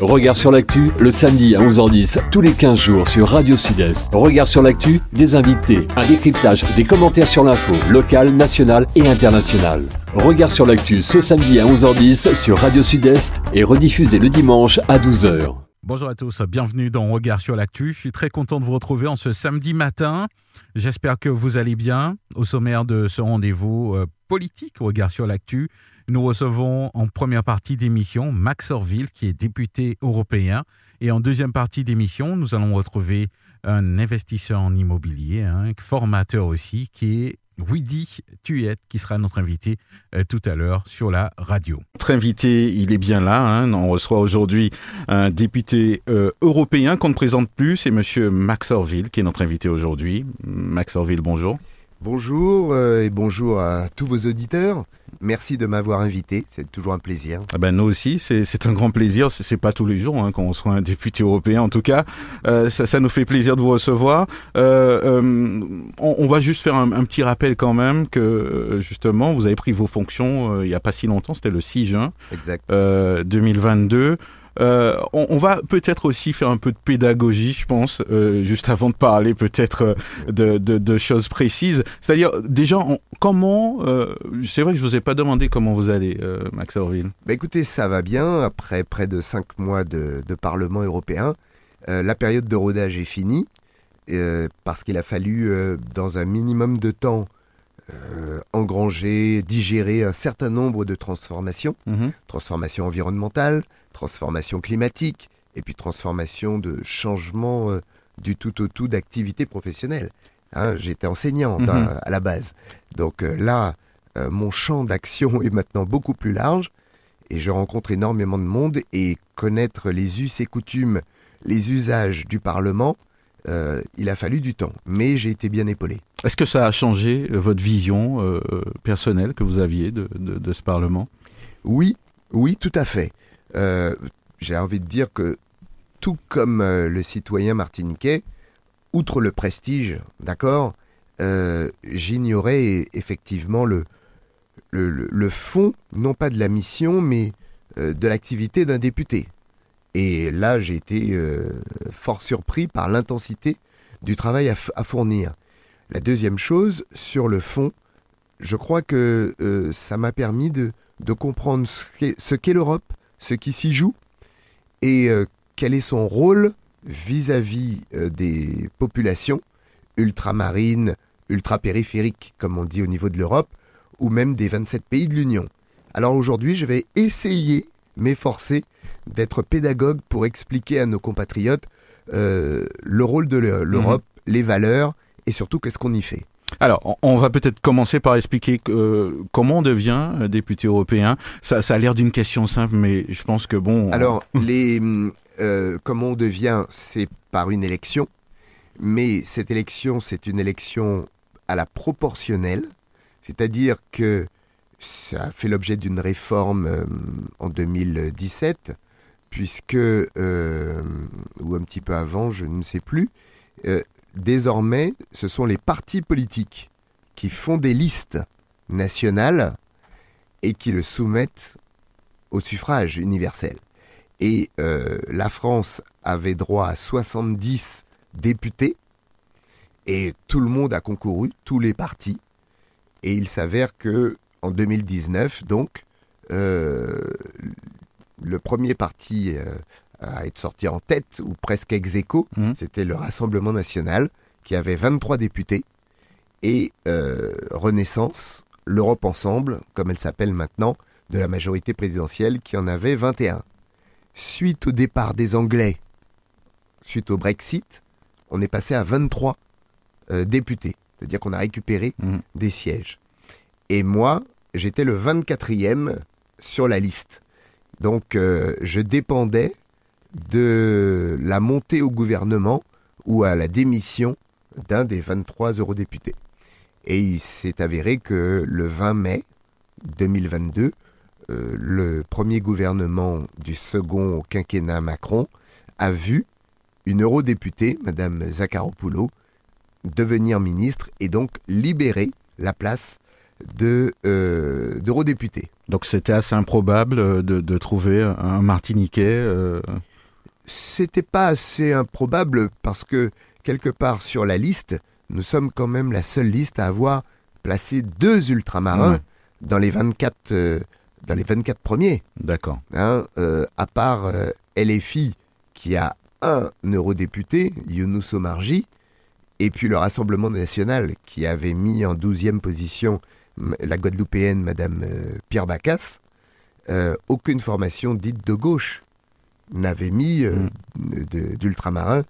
Regard sur l'actu, le samedi à 11h10, tous les 15 jours sur Radio Sud-Est. Regard sur l'actu, des invités, un décryptage, des commentaires sur l'info, locale, nationale et internationale. Regard sur l'actu ce samedi à 11h10 sur Radio Sud-Est et rediffusé le dimanche à 12h. Bonjour à tous, bienvenue dans Regard sur l'actu. Je suis très content de vous retrouver en ce samedi matin. J'espère que vous allez bien. Au sommaire de ce rendez-vous euh, politique, Regard sur l'actu, nous recevons en première partie d'émission Max Orville, qui est député européen. Et en deuxième partie d'émission, nous allons retrouver un investisseur en immobilier, un formateur aussi, qui est Widi Tuyet, qui sera notre invité euh, tout à l'heure sur la radio. Notre invité, il est bien là. Hein. On reçoit aujourd'hui un député euh, européen qu'on ne présente plus. C'est Monsieur Max Orville qui est notre invité aujourd'hui. Max Orville, bonjour. Bonjour euh, et bonjour à tous vos auditeurs. Merci de m'avoir invité, c'est toujours un plaisir. Ah ben nous aussi, c'est un grand plaisir. C'est pas tous les jours hein, qu'on soit un député européen, en tout cas. Euh, ça, ça, nous fait plaisir de vous recevoir. Euh, euh on, on, va juste faire un, un, petit rappel quand même que justement, vous avez pris vos fonctions euh, il y a pas si longtemps, c'était le 6 juin exact. 2022. Euh, on, va peut-être aussi faire un peu de pédagogie, je pense, euh, juste avant de parler peut-être euh, de, choses précises. C'est-à-dire, déjà, comment... C'est vrai que je vous ai pas demandé comment vous allez, Max Orville. Bah écoutez, ça va bien. Après près de cinq mois de, Parlement européen, la période de rodage est finie, parce qu'il a fallu, dans un minimum de temps, euh, engranger, digérer un certain nombre de transformations, mmh. transformations environnementales, transformations climatiques, et puis transformation de changement euh, du tout au tout d'activité professionnelle. Hein, J'étais enseignant Mhm. mmh. à la base. Donc euh, là, euh, mon champ d'action est maintenant beaucoup plus large, et je rencontre énormément de monde, et connaître les us et coutumes, les usages du Parlement, euh, il a fallu du temps, mais j'ai été bien épaulé. Est-ce que ça a changé euh, votre vision euh, personnelle que vous aviez de, ce Parlement? Oui, oui, tout à fait. Euh, j'ai envie de dire que tout comme le citoyen martiniquais, outre le prestige, d'accord, j'ignorais effectivement le, fond, non pas de la mission, mais de l'activité d'un député. Et là, j'ai été fort surpris par l'intensité du travail à, fournir. La deuxième chose, sur le fond, je crois que euh, ça m'a permis de, de, comprendre ce qu'est qu l'Europe, ce qui s'y joue, et euh, quel est son rôle vis-à-vis -vis, euh, des populations ultramarines, ultra-périphériques, comme on dit au niveau de l'Europe, ou même des 27 pays de l'Union. Alors aujourd'hui, je vais essayer, m'efforcer, d'être pédagogue pour expliquer à nos compatriotes euh, le rôle de l'Europe, mmh. les valeurs et surtout qu'est-ce qu'on y fait? Alors, on va peut-être commencer par expliquer euh, comment on devient député européen. Ça, ça a l'air d'une question simple, mais je pense que bon. Alors, les, euh, comment on devient, c'est par une élection, mais cette élection, c'est une élection à la proportionnelle, c'est-à-dire que ça a fait l'objet d'une réforme euh, en 2017, puisque, euh, ou un petit peu avant, je ne sais plus, euh, désormais, ce sont les partis politiques qui font des listes nationales et qui le soumettent au suffrage universel. Et euh, la France avait droit à 70 députés et tout le monde a concouru, tous les partis. Et il s'avère que en 2019, donc, euh, le premier parti euh, à être sorti en tête, ou presque ex aequo, mmh. c'était le Rassemblement national, qui avait 23 députés, et euh, Renaissance, l'Europe Ensemble, comme elle s'appelle maintenant, de la majorité présidentielle, qui en avait 21. Suite au départ des Anglais, suite au Brexit, on est passé à 23 euh, députés, c'est-à-dire qu'on a récupéré mmh. des sièges. Et moi, j'étais le 24e sur la liste. Donc, euh, je dépendais de la montée au gouvernement ou à la démission d'un des 23 eurodéputés. Et il s'est avéré que le 20 mai 2022, euh, le premier gouvernement du second quinquennat Macron a vu une eurodéputée, Madame Zakharopoulou, devenir ministre et donc libérer la place de d'eurodéputés. De, Donc c'était assez improbable de, de, trouver un Martiniquais. Euh... C'était pas assez improbable parce que quelque part sur la liste, nous sommes quand même la seule liste à avoir placé deux ultramarins Ouais. dans les 24 euh, dans les 24 premiers. D'accord. hein, euh, à part euh, LFI qui a un eurodéputé, Younous Omarji, et puis le Rassemblement national qui avait mis en 12e position la Guadeloupéenne Madame euh, Pierre Bacas, euh, aucune formation dite de gauche n'avait mis euh, de- d'ultramarins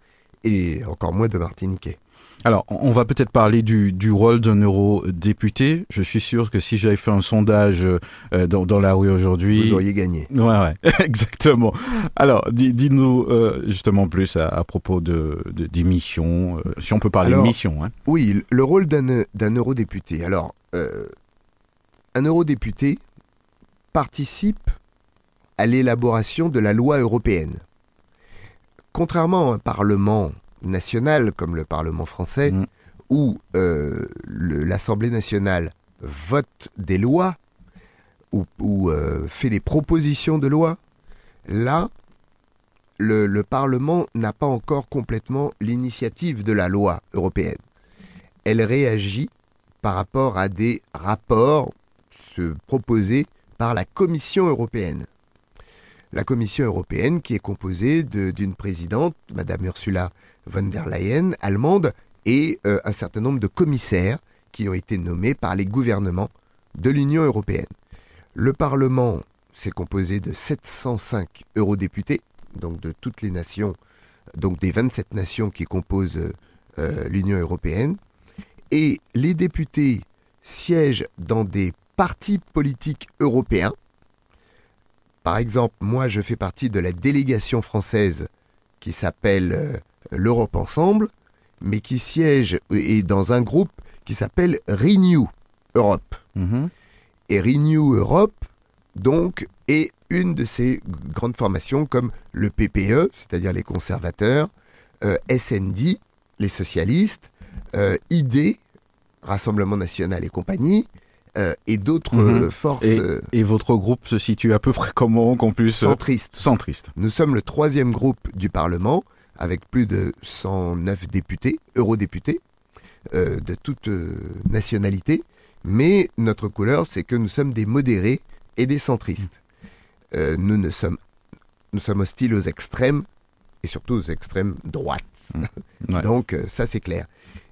et encore moins de Martiniquais. Alors, on va peut-être parler du, du rôle d'un eurodéputé. Je suis sûr que si j'avais fait un sondage euh, dans, dans la rue aujourd'hui... Vous auriez gagné. Ouais, ouais, exactement. Alors, dis- dis-nous euh, justement plus à, à propos de, de- des missions, euh, si on peut parler Alors, de missions. Hein. Oui, le rôle d'un d'un eurodéputé. Alors, un eurodéputé participe à l'élaboration de la loi européenne. Contrairement à un parlement national comme le Parlement français, Mm. où euh, l'Assemblée nationale vote des lois ou, ou, euh, fait des propositions de loi, là, le, le Parlement n'a pas encore complètement l'initiative de la loi européenne. Elle réagit par rapport à des rapports se proposés par la Commission européenne. La Commission européenne qui est composée d'une présidente, Madame Ursula von der Leyen, allemande, et euh, un certain nombre de commissaires qui ont été nommés par les gouvernements de l'Union européenne. Le Parlement s'est composé de 705 eurodéputés, donc de toutes les nations, donc des 27 nations qui composent euh, l'Union européenne, et les députés siègent dans des partis politiques européens. Par exemple, moi je fais partie de la délégation française qui s'appelle euh, l'Europe Ensemble, mais qui siège et dans un groupe qui s'appelle Renew Europe. Mhm. Et Renew Europe, donc, est une de ces grandes formations comme le PPE, c'est-à-dire les conservateurs, euh, SND, les socialistes, euh, ID, Rassemblement national et compagnie, euh, et d'autres Mhm. euh, forces Et, euh, et votre groupe se situe à peu près comment qu'on puisse... centristes. Centriste. Nous sommes le troisième groupe du Parlement, avec plus de 109 députés, eurodéputés, euh, de toute nationalité. Mais notre couleur, c'est que nous sommes des modérés et des centristes. Euh, nous, ne sommes, nous sommes hostiles aux extrêmes, et surtout aux extrêmes droites. Ouais. Donc ça, c'est clair.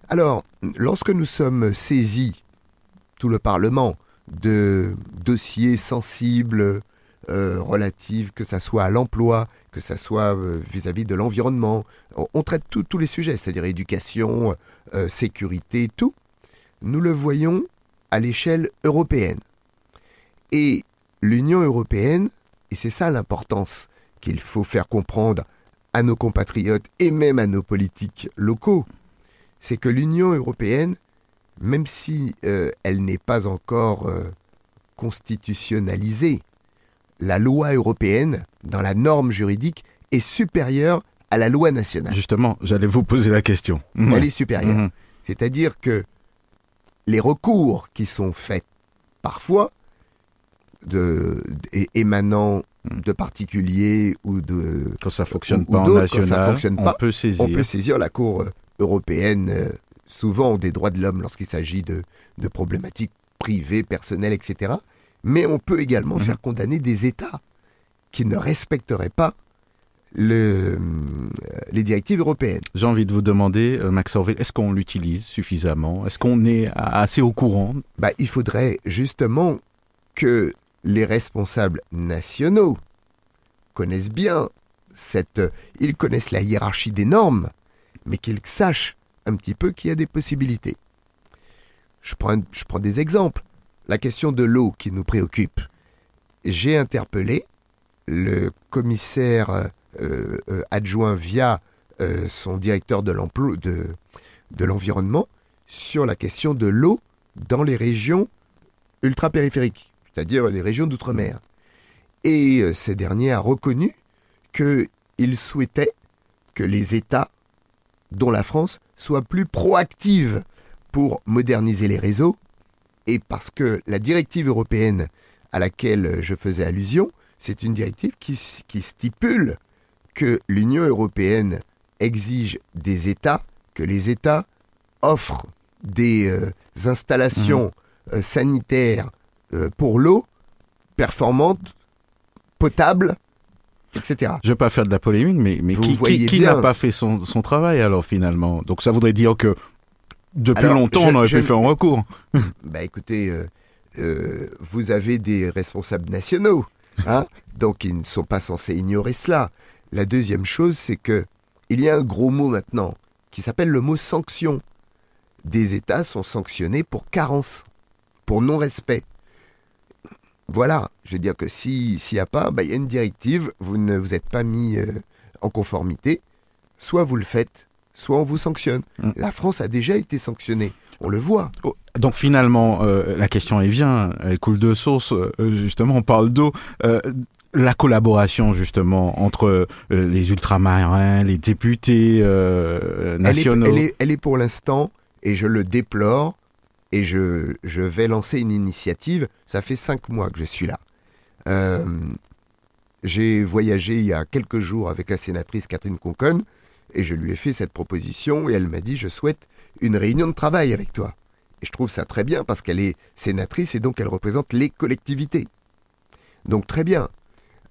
Alors, lorsque nous sommes saisis, tout le Parlement, de dossiers sensibles, euh, relatifs, que ça soit à l'emploi, que ça soit euh, vis-à-vis de l'environnement. On, traite tous les sujets, c'est-à-dire éducation, euh, sécurité, tout. Nous le voyons à l'échelle européenne. Et l'Union européenne, et c'est ça l'importance qu'il faut faire comprendre à nos compatriotes et même à nos politiques locaux, c'est que l'Union européenne, même si euh, elle n'est pas encore euh, constitutionnalisée, la loi européenne, dans la norme juridique, est supérieure à la loi nationale. Justement, j'allais vous poser la question. Elle est supérieure. Mhm. C'est-à-dire que les recours qui sont faits parfois, de, émanant de particuliers ou de... Quand ça fonctionne ou pas en ça national, fonctionne on pas, peut saisir. On peut saisir la Cour euh, européenne, souvent des droits de l'homme lorsqu'il s'agit de, de problématiques privées, personnelles, etc. Mais on peut également Mhm. faire condamner des États qui ne respecteraient pas le, euh, les directives européennes. J'ai envie de vous demander, euh, Max Orville, est-ce qu'on l'utilise suffisamment? Est-ce qu'on est assez au courant? Bah, il faudrait justement que les responsables nationaux connaissent bien cette... Ils connaissent la hiérarchie des normes, mais qu'ils sachent un petit peu qu'il y a des possibilités. Je prends, des exemples. La question de l'eau qui nous préoccupe. J'ai interpellé le commissaire euh, euh, adjoint via euh, son directeur de l'environnement sur la question de l'eau dans les régions ultra-périphériques, c'est-à-dire les régions d'outre-mer. Et euh, ce dernier a reconnu qu'il souhaitait que les États, dont la France, soient plus proactives pour moderniser les réseaux, et parce que la directive européenne à laquelle je faisais allusion, c'est une directive qui, qui stipule que l'Union européenne exige des États, que les États offrent des euh, installations euh, sanitaires euh, pour l'eau performantes, potables, etc. Je ne vais pas faire de la polémique, mais, qui, n'a pas fait son, son travail alors finalement? Donc ça voudrait dire que depuis Alors, longtemps, je- on aurait pu faire un recours. Bah écoutez, euh, euh, vous avez des responsables nationaux, hein, donc ils ne sont pas censés ignorer cela. La deuxième chose, c'est que il y a un gros mot maintenant qui s'appelle le mot sanction. Des États sont sanctionnés pour carence, pour non-respect. Voilà, je veux dire que si- s'il n'y a pas, bah, il y a une directive, vous ne vous êtes pas mis euh, en conformité, soit vous le faites, soit on vous sanctionne. Mm. La France a déjà été sanctionnée, on le voit. Oh, Donc finalement, euh, la question elle vient, elle coule de source. euh, justement, on parle d'eau. Euh, la collaboration justement entre les ultramarins, les députés Elle est, nationaux. elle est- elle est pour l'instant, et je le déplore, et je, vais lancer une initiative. Ça fait cinq mois que je suis là. Euh, J'ai voyagé il y a quelques jours avec la sénatrice Catherine Conconne, et je lui ai fait cette proposition, et elle m'a dit, je souhaite une réunion de travail avec toi. Et je trouve ça très bien, parce qu'elle est sénatrice, et donc elle représente les collectivités. Donc très bien.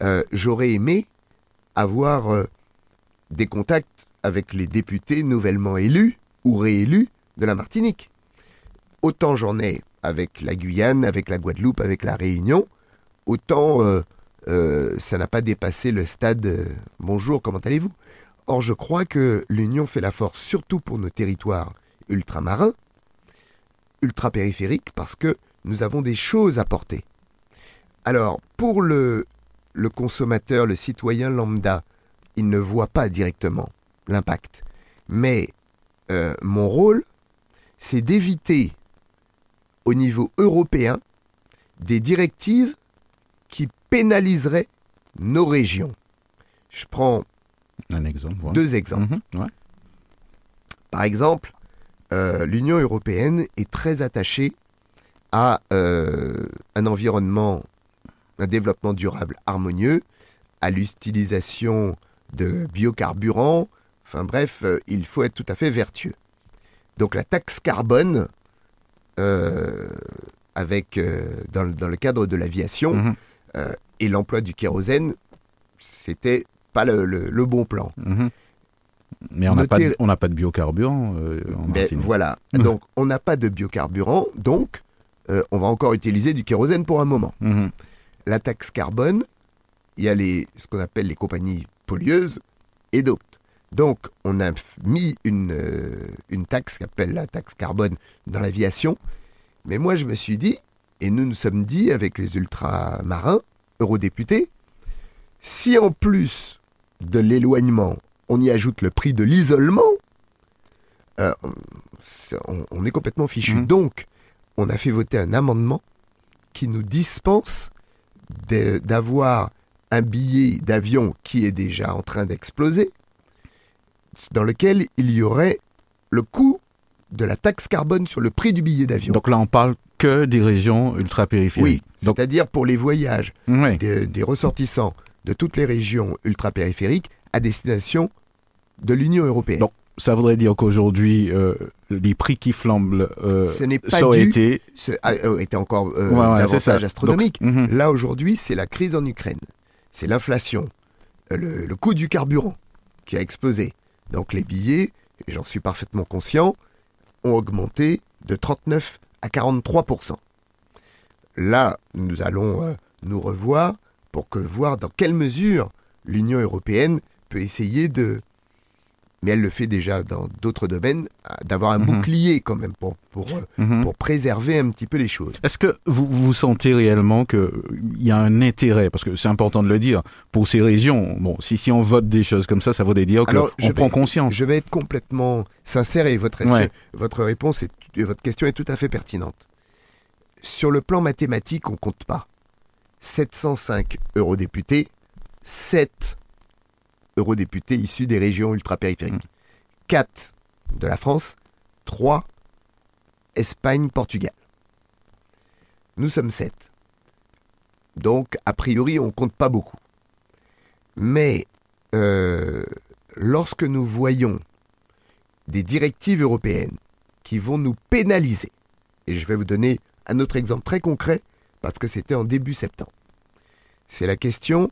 Euh, J'aurais aimé avoir euh, des contacts avec les députés nouvellement élus ou réélus de la Martinique. Autant j'en ai avec la Guyane, avec la Guadeloupe, avec la Réunion, autant euh, euh, ça n'a pas dépassé le stade euh, bonjour, comment allez-vous? Or, je crois que l'Union fait la force surtout pour nos territoires ultramarins, ultra-périphériques, parce que nous avons des choses à porter. Alors, pour le, le consommateur, le citoyen lambda, il ne voit pas directement l'impact. Mais euh, mon rôle, c'est d'éviter au niveau européen des directives qui pénaliseraient nos régions. Je prends Un exemple. ouais. deux exemples. Mhm, ouais. Par exemple, euh, l'Union européenne est très attachée à euh, un environnement, un développement durable harmonieux, à l'utilisation de biocarburants. Enfin bref, euh, il faut être tout à fait vertueux. Donc la taxe carbone, euh, avec, euh, dans, le- dans le cadre de l'aviation Mhm, euh, et l'emploi du kérosène, c'était pas le- le- le bon plan. mhm. Mais on n'a pas, pas de biocarburant en Ben, voilà. Donc, on n'a pas de biocarburant, donc on va encore utiliser du kérosène pour un moment. Mhm. La taxe carbone, il y a les, ce qu'on appelle les compagnies pollueuses et d'autres. Donc, on a mis une, euh, une taxe qu'appelle la taxe carbone dans l'aviation. Mais moi, je me suis dit, et nous nous sommes dit avec les ultramarins, eurodéputés, si en plus de l'éloignement, on y ajoute le prix de l'isolement, euh, on, on est complètement fichu. Mhm. Donc, on a fait voter un amendement qui nous dispense d'avoir un billet d'avion qui est déjà en train d'exploser, dans lequel il y aurait le coût de la taxe carbone sur le prix du billet d'avion. Donc là, on parle que des régions ultra-périphériques. Oui, Donc, c'est-à-dire pour les voyages des, des ressortissants de toutes les régions ultra-périphériques à destination de l'Union européenne. Donc, ça voudrait dire qu'aujourd'hui, euh, les prix qui flambent, euh, Ce n'est pas dû- été... Ce a- euh, était encore euh, Ouais, ouais, davantage astronomique. Donc, mhm. Là, aujourd'hui, c'est la crise en Ukraine. C'est l'inflation. Le, le coût du carburant qui a explosé. Donc les billets, et j'en suis parfaitement conscient, ont augmenté de 39 à 43% Là, nous allons euh, nous revoir pour que voir dans quelle mesure l'Union européenne peut essayer de, mais elle le fait déjà dans d'autres domaines, euh, d'avoir un Mhm. bouclier quand même pour, pour, euh, Mhm. pour préserver un petit peu les choses. Est-ce que vous, vous sentez réellement qu'il y a un intérêt, parce que c'est important de le dire, pour ces régions Bon, si, si on vote des choses comme ça, ça voudrait dire qu'on prend conscience. Je vais être complètement sincère et votre, Ouais. votre réponse est, et votre question est tout à fait pertinente. Sur le plan mathématique, on compte pas. 705 eurodéputés, 7 eurodéputés issus des régions ultra-périphériques. 4 de la France, 3 Espagne, Portugal. Nous sommes 7. Donc, a priori, on compte pas beaucoup. Mais euh, lorsque nous voyons des directives européennes qui vont nous pénaliser, et je vais vous donner un autre exemple très concret, parce que c'était en début septembre. C'est la question,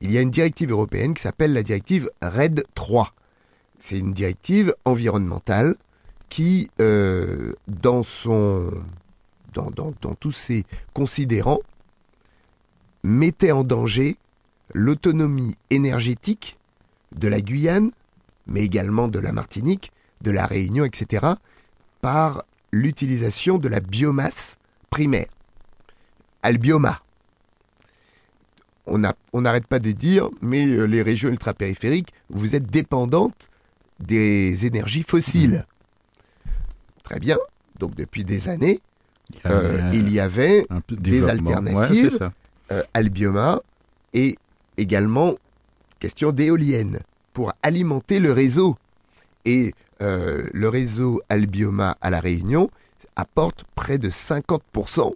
il y a une directive européenne qui s'appelle la directive RED 3. C'est une directive environnementale qui, euh, dans, son, dans, dans, dans tous ses considérants, mettait en danger l'autonomie énergétique de la Guyane, mais également de la Martinique, de la Réunion, etc., par l'utilisation de la biomasse primaire. Albioma. On n'arrête pas de dire, mais euh, les régions ultrapériphériques, vous êtes dépendantes des énergies fossiles. Très bien. Donc depuis des années, il y avait, euh, des alternatives, euh, Albioma, et également question d'éoliennes pour alimenter le réseau. Et euh, le réseau Albioma à La Réunion apporte près de 50%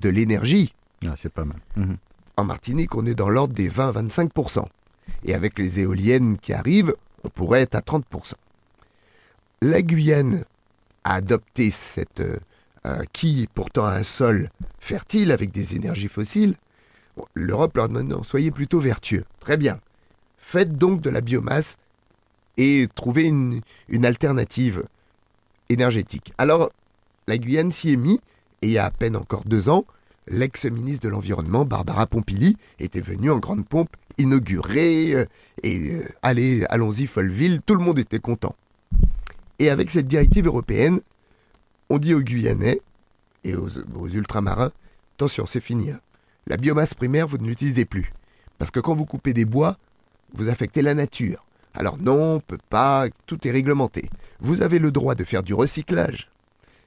de l'énergie. Ah, c'est pas mal. Mhm. En Martinique, on est dans l'ordre des 20-25%. Et avec les éoliennes qui arrivent, on pourrait être à 30%. La Guyane a adopté cette... Euh, qui pourtant un sol fertile avec des énergies fossiles, L'Europe leur demande non, soyez plutôt vertueux. Très bien. Faites donc de la biomasse et trouvez une, alternative énergétique. Alors, la Guyane s'y est mise, et il y a à peine encore deux ans, l'ex-ministre de l'Environnement, Barbara Pompili, était venue en grande pompe inaugurer, euh, et euh, allez, allons-y, Folleville, tout le monde était content. Et avec cette directive européenne, on dit aux Guyanais et aux, ultramarins, attention, c'est fini. Hein. La biomasse primaire, vous ne l'utilisez plus. Parce que quand vous coupez des bois, vous affectez la nature. Alors non, on peut pas, tout est réglementé. Vous avez le droit de faire du recyclage.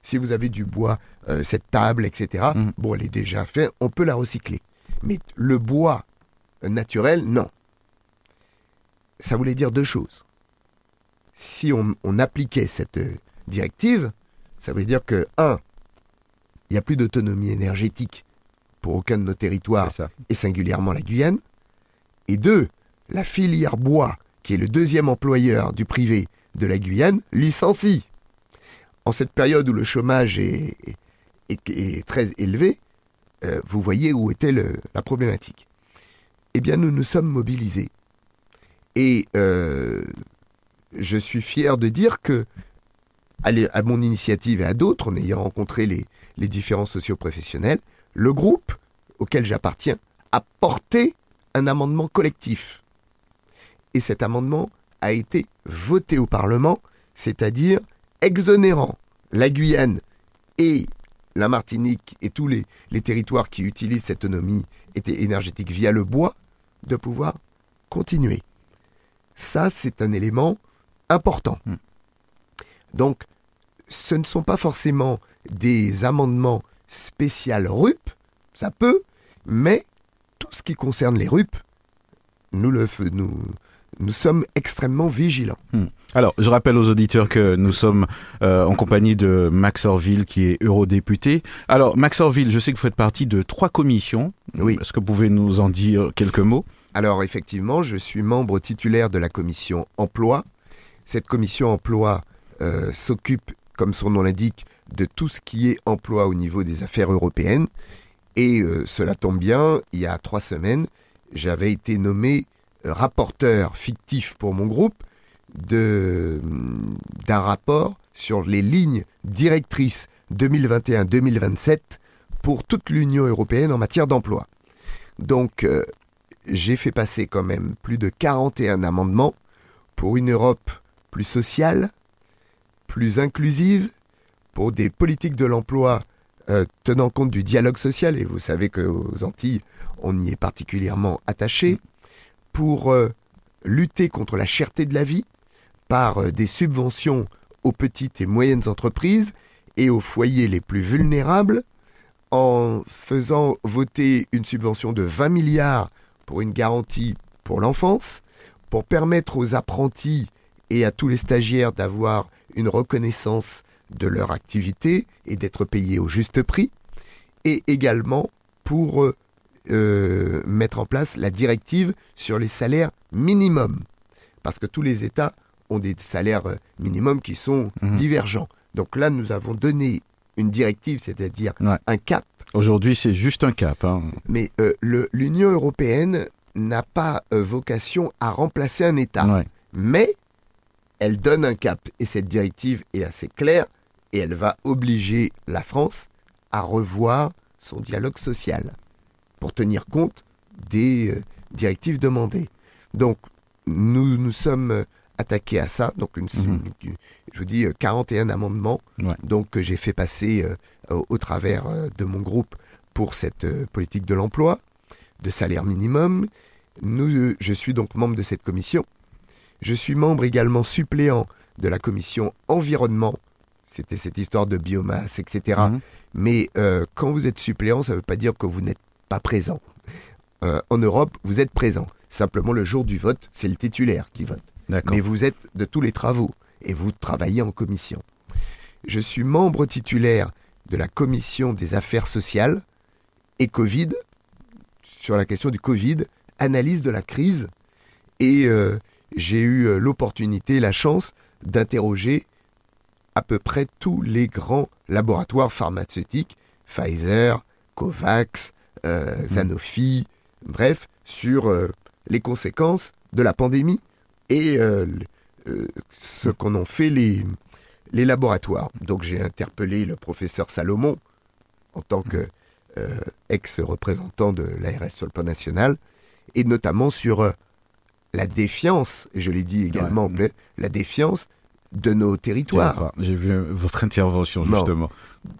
Si vous avez du bois, euh, cette table, etc., mmh. bon, elle est déjà faite, on peut la recycler. Mais le bois naturel, non. Ça voulait dire deux choses. Si on, on appliquait cette euh, directive, ça voulait dire que, un, il n'y a plus d'autonomie énergétique pour aucun de nos territoires, et singulièrement la Guyane. Et deux, la filière bois, qui est le deuxième employeur du privé de la Guyane, licencie. En cette période où le chômage est, très élevé, euh, vous voyez où était la problématique. Eh bien, nous nous sommes mobilisés. Et euh, je suis fier de dire que, à, mon initiative et à d'autres, en ayant rencontré les, les différents socioprofessionnels, le groupe auquel j'appartiens a porté un amendement collectif. Et cet amendement a été voté au Parlement, c'est-à-dire exonérant la Guyane et la Martinique et tous les, territoires qui utilisent cette autonomie énergétique via le bois de pouvoir continuer. Ça, c'est un élément important. Hmm. Donc, ce ne sont pas forcément des amendements spécial RUP, ça peut, mais tout ce qui concerne les RUP, nous, le, nous, nous sommes extrêmement vigilants. Hmm. Alors, je rappelle aux auditeurs que nous sommes euh, en compagnie de Max Orville, qui est eurodéputé. Alors, Max Orville, je sais que vous faites partie de trois commissions. Oui. Est-ce que vous pouvez nous en dire quelques mots? Alors, effectivement, je suis membre titulaire de la commission emploi. Cette commission emploi euh, s'occupe, comme son nom l'indique, de tout ce qui est emploi au niveau des affaires européennes. Et euh, cela tombe bien, il y a trois semaines, j'avais été nommé rapporteur fictif pour mon groupe d'un rapport sur les lignes directrices 2021-2027 pour toute l'Union européenne en matière d'emploi. Donc, euh, j'ai fait passer quand même plus de 41 amendements pour une Europe plus sociale, plus inclusive, pour des politiques de l'emploi euh, tenant compte du dialogue social, et vous savez qu'aux Antilles, on y est particulièrement attaché, pour euh, lutter contre la cherté de la vie par euh, des subventions aux petites et moyennes entreprises et aux foyers les plus vulnérables, en faisant voter une subvention de 20 milliards pour une garantie pour l'enfance, pour permettre aux apprentis et à tous les stagiaires d'avoir une reconnaissance de leur activité et d'être payés au juste prix, et également pour euh, euh, mettre en place la directive sur les salaires minimums. parce que tous les États ont des salaires euh, minimums qui sont Mhm. divergents. Donc là, nous avons donné une directive, c'est-à-dire Ouais. un cap. Aujourd'hui, c'est juste un cap. hein. Mais euh, l'Union européenne n'a pas euh, vocation à remplacer un État. Ouais. Mais elle donne un cap. Et cette directive est assez claire et elle va obliger la France à revoir son dialogue social pour tenir compte des euh, directives demandées. Donc, nous nous sommes euh, attaqués à ça. Donc, une, Mhm. une- je vous dis, euh, 41 amendements Ouais. donc, que j'ai fait passer euh, au, au travers euh, de mon groupe pour cette euh, politique de l'emploi, de salaire minimum. Nous, euh, je suis donc membre de cette commission. Je suis membre également suppléant de la commission environnement. C'était cette histoire de biomasse, etc. Mhm. Mais euh, quand vous êtes suppléant, ça ne veut pas dire que vous n'êtes pas présent. Euh, en Europe, vous êtes présent. Simplement, le jour du vote, c'est le titulaire qui vote. Mais vous êtes de tous les travaux et vous travaillez en commission. Je suis membre titulaire de la commission des affaires sociales et Covid, sur la question du Covid, analyse de la crise. Et euh, j'ai eu euh, l'opportunité, la chance d'interroger à peu près tous les grands laboratoires pharmaceutiques, Pfizer, Covax, euh, Sanofi, bref, sur euh, les conséquences de la pandémie et euh, euh, ce qu'en ont fait les, les laboratoires. Donc j'ai interpellé le professeur Salomon en tant que euh, ex-représentant de l'ARS sur le plan national, et notamment sur euh, la défiance, et je l'ai dit également, Ouais. la défiance de nos territoires. J'ai vu votre intervention, Non. justement.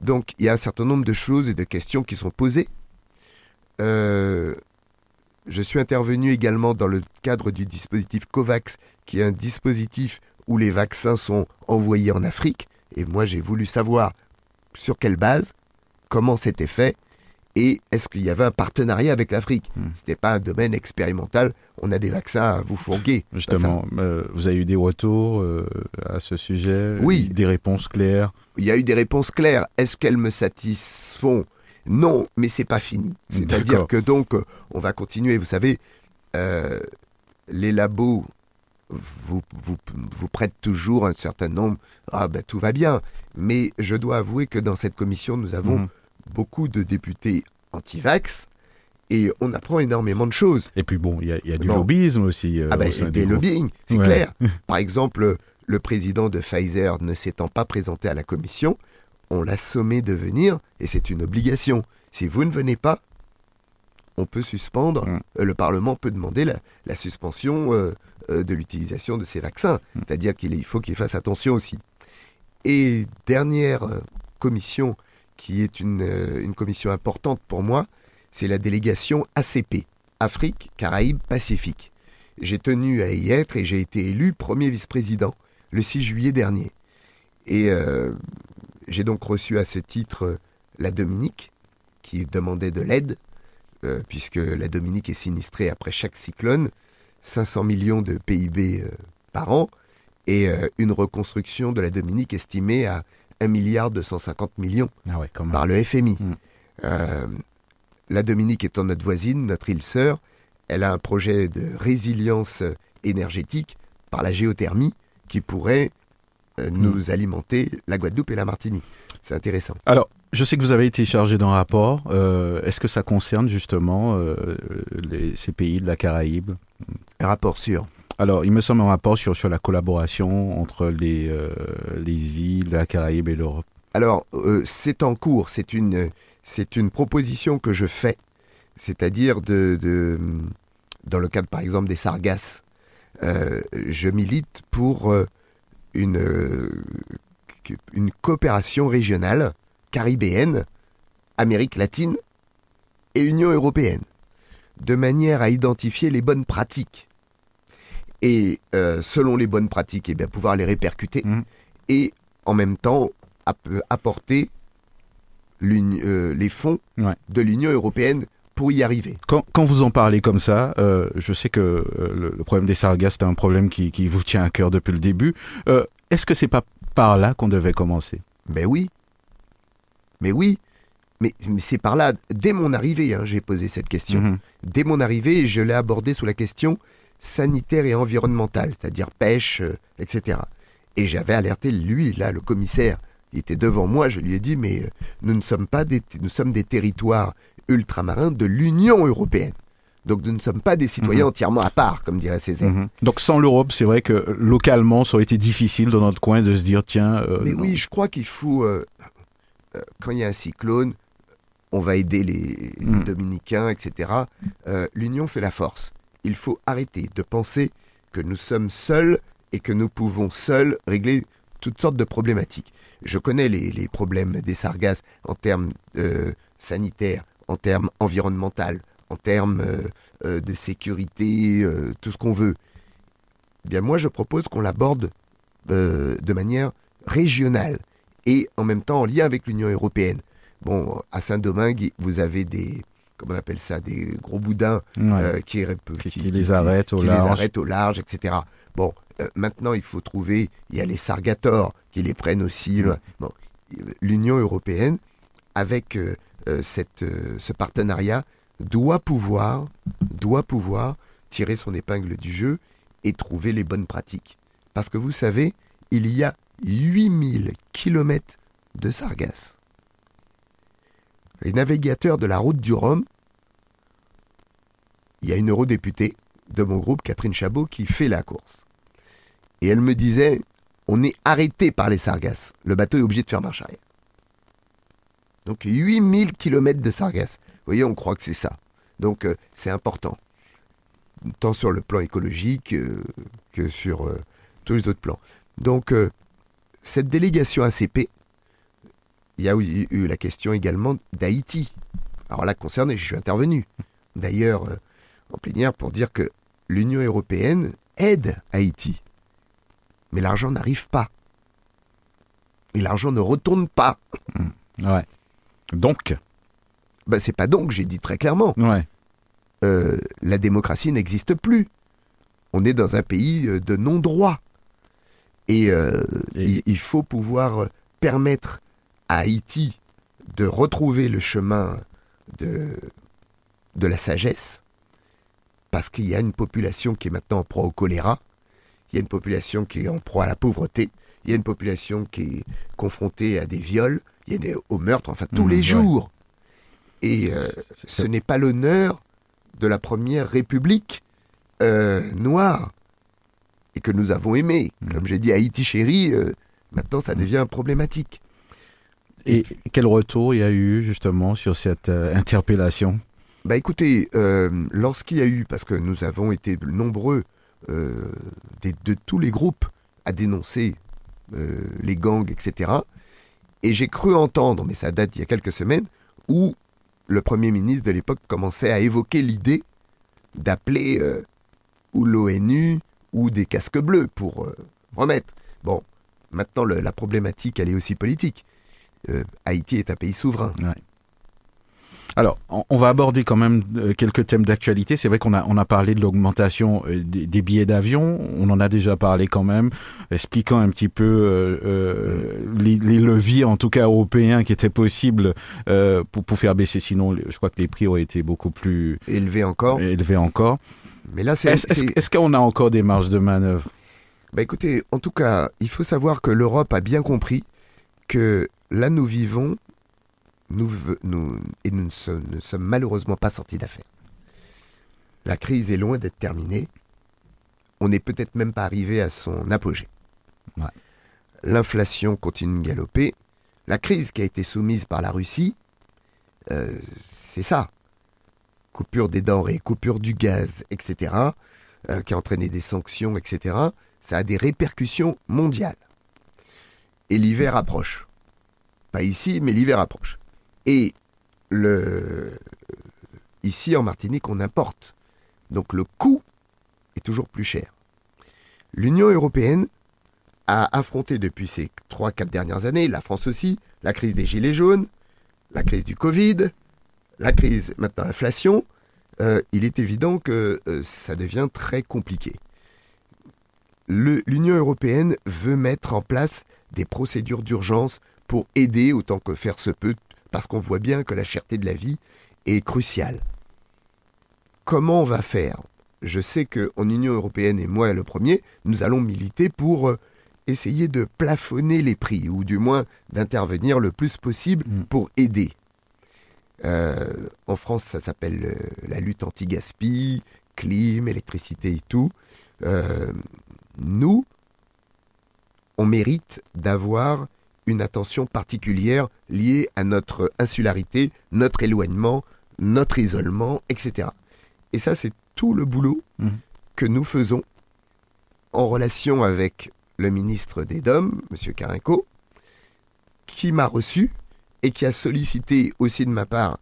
Donc il y a un certain nombre de choses et de questions qui sont posées. Euh, je suis intervenu également dans le cadre du dispositif COVAX, qui est un dispositif où les vaccins sont envoyés en Afrique. Et moi, j'ai voulu savoir sur quelle base, comment c'était fait, et est-ce qu'il y avait un partenariat avec l'Afrique? Hmm. Ce n'était pas un domaine expérimental. On a des vaccins à vous fourguer. Justement, euh, vous avez eu des retours euh, à ce sujet? Oui. Des réponses claires? Il y a eu des réponses claires. Est-ce qu'elles me satisfont? Non, mais c'est pas fini. C'est-à-dire que donc euh, on va continuer. Vous savez, euh, les labos vous, vous, vous prêtent toujours un certain nombre. Ah ben tout va bien. Mais je dois avouer que dans cette commission, nous avons Mhm. beaucoup de députés anti-vax et on apprend énormément de choses. Et puis bon, il y a, il y a du lobbyisme aussi. euh, Ah ben, des lobbying, c'est Ouais. clair. Par exemple, le président de Pfizer ne s'étant pas présenté à la commission, on l'a sommé de venir et c'est une obligation. Si vous ne venez pas, on peut suspendre, Mm. euh, le Parlement peut demander la, la suspension euh, euh, de l'utilisation de ces vaccins. Mm. C'est-à-dire qu'il il faut qu'il fasse attention aussi. Et dernière commission qui est une, euh, une commission importante pour moi, c'est la délégation ACP, Afrique, Caraïbes, Pacifique. J'ai tenu à y être et j'ai été élu premier vice-président le 6 juillet dernier. Et j'ai donc reçu à ce titre euh, la Dominique, qui demandait de l'aide, euh, puisque la Dominique est sinistrée après chaque cyclone, 500 millions de PIB euh, par an, et euh, une reconstruction de la Dominique estimée à 1 milliard 250 millions Ah ouais, par le FMI. Mm. Euh, la Dominique étant notre voisine, notre île sœur, elle a un projet de résilience énergétique par la géothermie qui pourrait nous alimenter la Guadeloupe et la Martinique. C'est intéressant. Alors, je sais que vous avez été chargé d'un rapport. Euh, Est-ce que ça concerne justement euh, les- ces pays de la Caraïbe? Un rapport sûr. Alors, il me semble un rapport sur, sur la collaboration entre les, euh, les îles, la Caraïbe et l'Europe. Alors, euh, c'est en cours, c'est une, une proposition que je fais, c'est-à-dire de, de, dans le cadre par exemple des sargasses, euh, je milite pour euh, une, euh, une coopération régionale caribéenne, Amérique latine et Union européenne, de manière à identifier les bonnes pratiques. Et euh, selon les bonnes pratiques, eh bien, pouvoir les répercuter Mhm. et en même temps app- apporter euh, les fonds Ouais. de l'Union européenne pour y arriver. Quand, quand vous en parlez comme ça, euh, je sais que euh, le, le problème des sargasses, c'est un problème qui, qui vous tient à cœur depuis le début. Euh, Est-ce que c'est pas par là qu'on devait commencer? Ben oui. Mais oui. Mais, mais c'est par là, dès mon arrivée, hein, j'ai posé cette question. Mhm. Dès mon arrivée, je l'ai abordé sous la question sanitaire et environnemental, c'est-à-dire pêche, etc. Et j'avais alerté lui, là, le commissaire, il était devant moi, je lui ai dit, mais nous ne sommes pas des, nous sommes des territoires ultramarins de l'Union européenne. Donc nous ne sommes pas des citoyens Mhm. entièrement à part, comme dirait Césaire. Mhm. Donc sans l'Europe, c'est vrai que localement, ça aurait été difficile dans notre coin de se dire, tiens... euh, Mais non. oui, je crois qu'il faut, euh, euh, quand il y a un cyclone, on va aider les, les Mm. dominicains, etc. L'union fait la force. Il faut arrêter de penser que nous sommes seuls et que nous pouvons seuls régler toutes sortes de problématiques. Je connais les, les problèmes des sargasses en termes sanitaires, en termes environnementaux, en termes euh, euh, de sécurité, euh, tout ce qu'on veut. Eh bien, moi, je propose qu'on l'aborde euh, de manière régionale et en même temps en lien avec l'Union européenne. Bon, à Saint-Domingue, vous avez des, comment on appelle ça, des gros boudins Ouais. qui, qui, qui les au arrêtent au large, etc. Bon, maintenant, il faut trouver, il y a les sargators qui les prennent aussi. là. Bon, l'Union européenne, avec cette, euh, ce partenariat, doit pouvoir, doit pouvoir tirer son épingle du jeu et trouver les bonnes pratiques. Parce que vous savez, il y a 8000 kilomètres de sargasses. Les navigateurs de la route du Rhum, il y a une eurodéputée de mon groupe, Catherine Chabot, qui fait la course. Et elle me disait, on est arrêté par les sargasses. Le bateau est obligé de faire marche arrière. Donc 8000 km de sargasses. Vous voyez, on croit que c'est ça. Donc euh, c'est important. Tant sur le plan écologique euh, que sur euh, tous les autres plans. Donc cette délégation ACP, il y a eu, la question également d'Haïti. Alors là, concerné, je suis intervenu. D'ailleurs, en plénière pour dire que l'Union européenne aide Haïti. Mais l'argent n'arrive pas. Et l'argent ne retourne pas. Ouais. Donc, Ben, c'est pas donc, j'ai dit très clairement. ouais. euh, la démocratie n'existe plus. On est dans un pays euh, de non-droit. Et, euh, Et- il, il faut pouvoir permettre à Haïti de retrouver le chemin de, de la sagesse, parce qu'il y a une population qui est maintenant en proie au choléra, il y a une population qui est en proie à la pauvreté, il y a une population qui est confrontée à des viols, il y a des, au meurtre, enfin tous Mhm, les ouais. jours. Et euh, ce n'est pas l'honneur de la première république euh, noire et que nous avons aimé. Mhm. Comme j'ai dit, Haïti chérie, euh, maintenant ça devient problématique. Et quel retour il y a eu justement sur cette interpellation? Bah écoutez, lorsqu'il y a eu, parce que nous avons été nombreux de tous les groupes à dénoncer les gangs, etc. Et j'ai cru entendre, mais ça date d'il y a quelques semaines, où le Premier ministre de l'époque commençait à évoquer l'idée d'appeler euh, ou l'ONU ou des casques bleus pour euh, remettre. Bon, maintenant la problématique, elle est aussi politique. Euh, Haïti est un pays souverain. Alors, on, va aborder quand même euh, quelques thèmes d'actualité. C'est vrai qu'on a, on a parlé de l'augmentation euh, des, des billets d'avion. On en a déjà parlé quand même, expliquant un petit peu euh, les, les leviers, en tout cas européens, qui étaient possibles euh, pour, pour faire baisser. Sinon, je crois que les prix auraient été beaucoup plus Élevé encore. élevés encore. Mais là, c'est... Est-ce est-ce- est-ce qu'on a encore des marges de manœuvre? Bah écoutez, en tout cas, il faut savoir que l'Europe a bien compris que là nous vivons, nous, nous et nous ne sommes, ne sommes malheureusement pas sortis d'affaire. La crise est loin d'être terminée. On n'est peut-être même pas arrivé à son apogée. Ouais. L'inflation continue de galoper. La crise qui a été soumise par la Russie, euh, c'est ça. Coupure des denrées, coupure du gaz, etc., euh, qui a entraîné des sanctions, etc., ça a des répercussions mondiales. Et l'hiver approche. Pas ici, mais l'hiver approche. Et ici, en Martinique, on importe. Donc le coût est toujours plus cher. L'Union européenne a affronté depuis ces 3-4 dernières années, la France aussi, la crise des Gilets jaunes, la crise du Covid, la crise maintenant l'inflation. Euh, il est évident que euh, ça devient très compliqué. L'Union européenne veut mettre en place des procédures d'urgence pour aider autant que faire se peut, parce qu'on voit bien que la cherté de la vie est cruciale. Comment on va faire? Je sais qu'en Union européenne, et moi le premier, nous allons militer pour euh, essayer de plafonner les prix, ou du moins d'intervenir le plus possible Mm. pour aider. Euh, en France, ça s'appelle euh, la lutte anti-gaspi, clim, électricité et tout. Euh, nous, on mérite d'avoir une attention particulière liée à notre insularité, notre éloignement, notre isolement, etc. Et ça, c'est tout le boulot Mhm. que nous faisons en relation avec le ministre des DOM, M. Carinco, qui m'a reçu et qui a sollicité aussi de ma part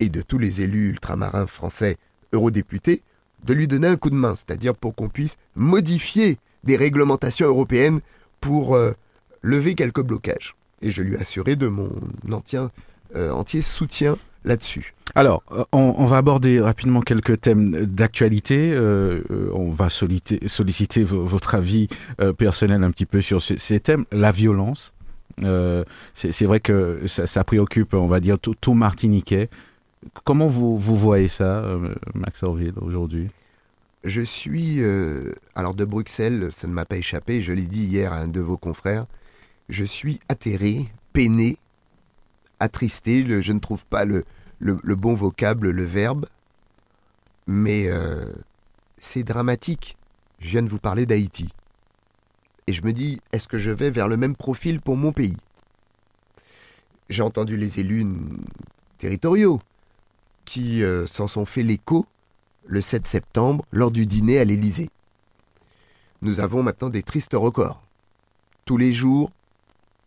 et de tous les élus ultramarins français eurodéputés de lui donner un coup de main, c'est-à-dire pour qu'on puisse modifier des réglementations européennes pour euh, lever quelques blocages. Et je lui ai assuré de mon entier, euh, entier soutien là-dessus. Alors, euh, on, on va aborder rapidement quelques thèmes d'actualité. Euh, on va solliciter, solliciter vo- votre avis euh, personnel un petit peu sur ces, ces thèmes. La violence, euh, c'est vrai que ça, ça préoccupe, on va dire, tout, tout Martiniquais. Comment vous, vous voyez ça, Max Orville, aujourd'hui? Je suis, alors de Bruxelles, ça ne m'a pas échappé, je l'ai dit hier à un de vos confrères, je suis atterré, peiné, attristé, je ne trouve pas le, bon vocable, le verbe, mais euh, c'est dramatique. Je viens de vous parler d'Haïti. Et je me dis, est-ce que je vais vers le même profil pour mon pays? J'ai entendu les élus territoriaux qui euh, s'en sont fait l'écho le 7 septembre lors du dîner à l'Élysée. Nous avons maintenant des tristes records. Tous les jours,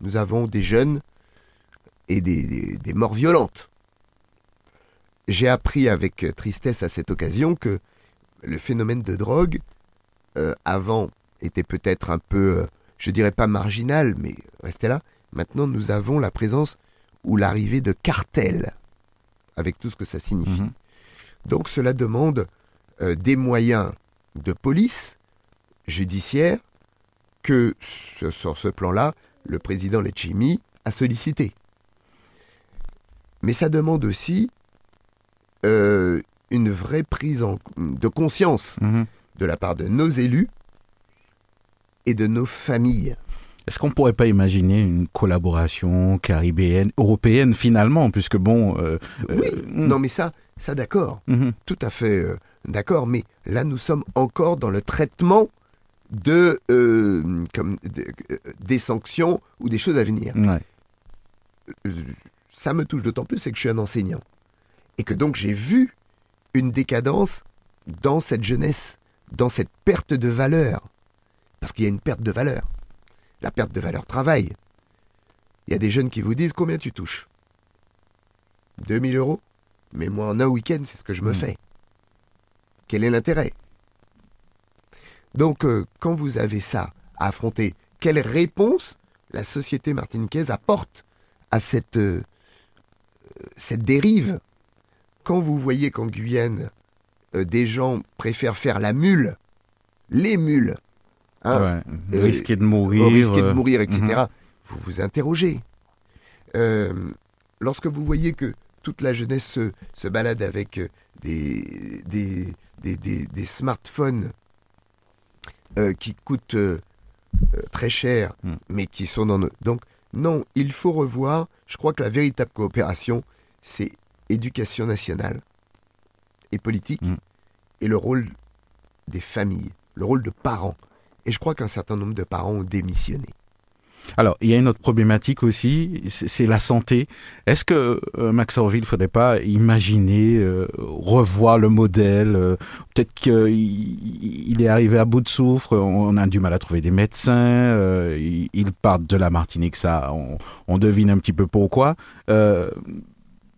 nous avons des jeunes et des, des- des morts violentes. J'ai appris avec tristesse à cette occasion que le phénomène de drogue, euh, avant, était peut-être un peu, euh, je dirais pas marginal, mais restait là. Maintenant, nous avons la présence ou l'arrivée de cartels, avec tout ce que ça signifie. Mhm. Donc cela demande euh, des moyens de police judiciaire que ce- sur ce plan-là, le président Letchimi a sollicité. Mais ça demande aussi euh, une vraie prise en- de conscience Mhm. de la part de nos élus et de nos familles. Est-ce qu'on pourrait pas imaginer une collaboration caribéenne, européenne finalement, puisque bon... euh, Oui, euh, non mais ça, ça d'accord. mhm. tout à fait euh, d'accord, mais là nous sommes encore dans le traitement de, euh, comme, de- euh, des sanctions ou des choses à venir. Ouais. Euh, Ça me touche d'autant plus c'est que je suis un enseignant et que donc j'ai vu une décadence dans cette jeunesse, dans cette perte de valeur, parce qu'il y a une perte de valeur. La perte de valeur travail. Il y a des jeunes qui vous disent combien tu touches? 2000 euros? Mais moi en un week-end c'est ce que je me Mm. fais. Quel est l'intérêt? Donc, euh, quand vous avez ça à affronter, quelle réponse la société martiniquaise apporte à cette, euh, cette dérive Quand vous voyez qu'en Guyane, euh, des gens préfèrent faire la mule, les mules, hein, Ouais. risquer de mourir. de etc., mhm. vous vous interrogez. Lorsque vous voyez que toute la jeunesse se, se balade avec des, des, des, des- des smartphones euh, qui coûtent euh, euh, très cher, Mm. mais qui sont dans nos... Donc, non, il faut revoir. Je crois que la véritable coopération, c'est éducation nationale et politique, Mm. et le rôle des familles, le rôle de parents. Et je crois qu'un certain nombre de parents ont démissionné. Alors, il y a une autre problématique aussi, c'est la santé. Est-ce que euh, Max Orville ne faudrait pas imaginer, euh, revoir le modèle euh, Peut-être qu'il il est arrivé à bout de souffle, on a du mal à trouver des médecins, euh, ils, partent de la Martinique, ça, on, on devine un petit peu pourquoi. Euh,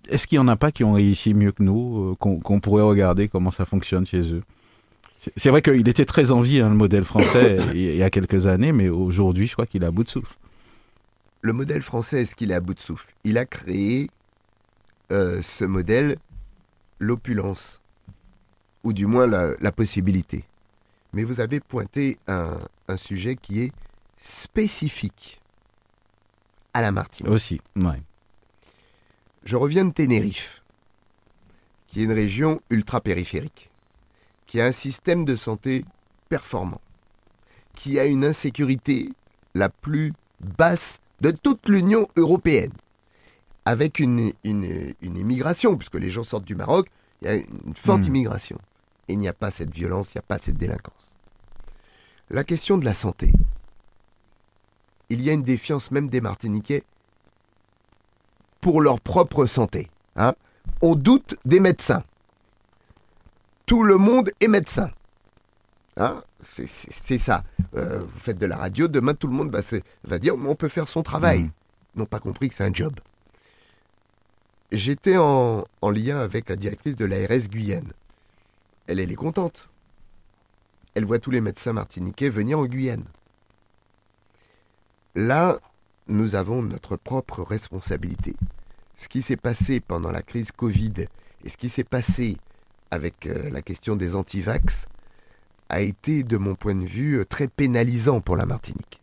Est-ce qu'il n'y en a pas qui ont réussi mieux que nous, euh, qu'on pourrait regarder comment ça fonctionne chez eux? C'est- vrai qu'il était très en vie, hein, le modèle français, il y a quelques années, mais aujourd'hui, je crois qu'il est à bout de souffle. Le modèle français, est-ce qu'il est à bout de souffle? Il a créé euh, ce modèle, l'opulence, ou du moins la, la possibilité. Mais vous avez pointé un, un sujet qui est spécifique à la Martinique. Aussi, ouais. Je reviens de Ténérife, qui est une région ultra-périphérique. Qui a un système de santé performant, qui a une insécurité la plus basse de toute l'Union européenne, avec une, une, immigration, puisque les gens sortent du Maroc, il y a une forte hmm. immigration. Et il n'y a pas cette violence, il n'y a pas cette délinquance. La question de la santé. Il y a une défiance même des Martiniquais pour leur propre santé. Hein. On doute des médecins. Tout le monde est médecin. Hein c'est ça. Euh, vous faites de la radio, demain tout le monde va, va dire on peut faire son travail. Mmh. Ils n'ont pas compris que c'est un job. J'étais en, lien avec la directrice de l'ARS Guyane. Elle, elle est contente. Elle voit tous les médecins martiniquais venir en Guyane. Là, nous avons notre propre responsabilité. Ce qui s'est passé pendant la crise Covid et ce qui s'est passé avec euh, la question des antivax a été, de mon point de vue, très pénalisant pour la Martinique.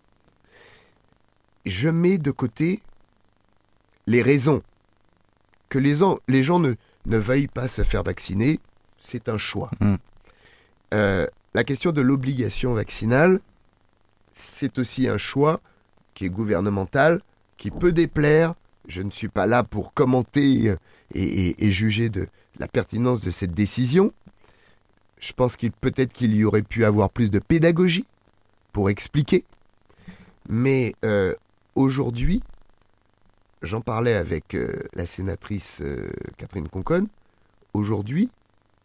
Je mets de côté les raisons. Que les, les gens ne, ne, veuillent pas se faire vacciner, c'est un choix. Mm. Euh, la question de l'obligation vaccinale, c'est aussi un choix qui est gouvernemental, qui peut déplaire. Je ne suis pas là pour commenter euh, et juger de la pertinence de cette décision. Je pense qu'il peut-être qu'il y aurait pu avoir plus de pédagogie pour expliquer. Mais euh, aujourd'hui, j'en parlais avec euh, la sénatrice euh, Catherine Conconne. Aujourd'hui,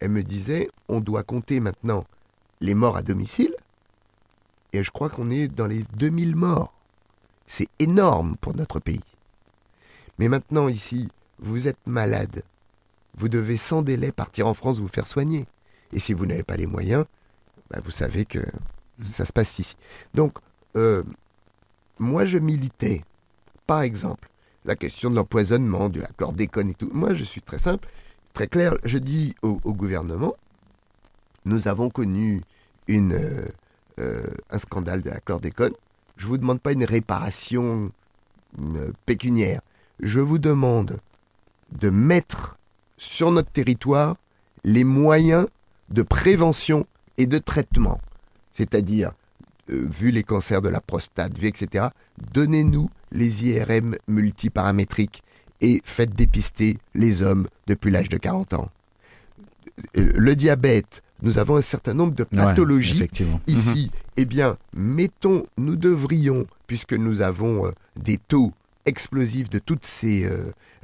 elle me disait on doit compter maintenant les morts à domicile. Et je crois qu'on est dans les 2000 morts. C'est énorme pour notre pays. Mais maintenant, ici, vous êtes malade. Vous devez sans délai partir en France vous faire soigner. Et si vous n'avez pas les moyens, bah, vous savez que ça se passe ici. Donc, euh, moi, je militais, par exemple, la question de l'empoisonnement, du chlordécone et tout. Moi, je suis très simple, très clair. Je dis au, gouvernement, nous avons connu euh, euh, un scandale de la chlordécone. Je ne vous demande pas une réparation pécuniaire. Je vous demande de mettre sur notre territoire les moyens de prévention et de traitement. C'est-à-dire, euh, vu les cancers de la prostate, vu etc., donnez-nous les IRM multiparamétriques et faites dépister les hommes depuis l'âge de 40 ans. Euh, le diabète, nous avons un certain nombre de pathologies ici. Mhm. Eh bien, mettons, nous devrions, puisque nous avons euh, des taux explosifs de toutes ces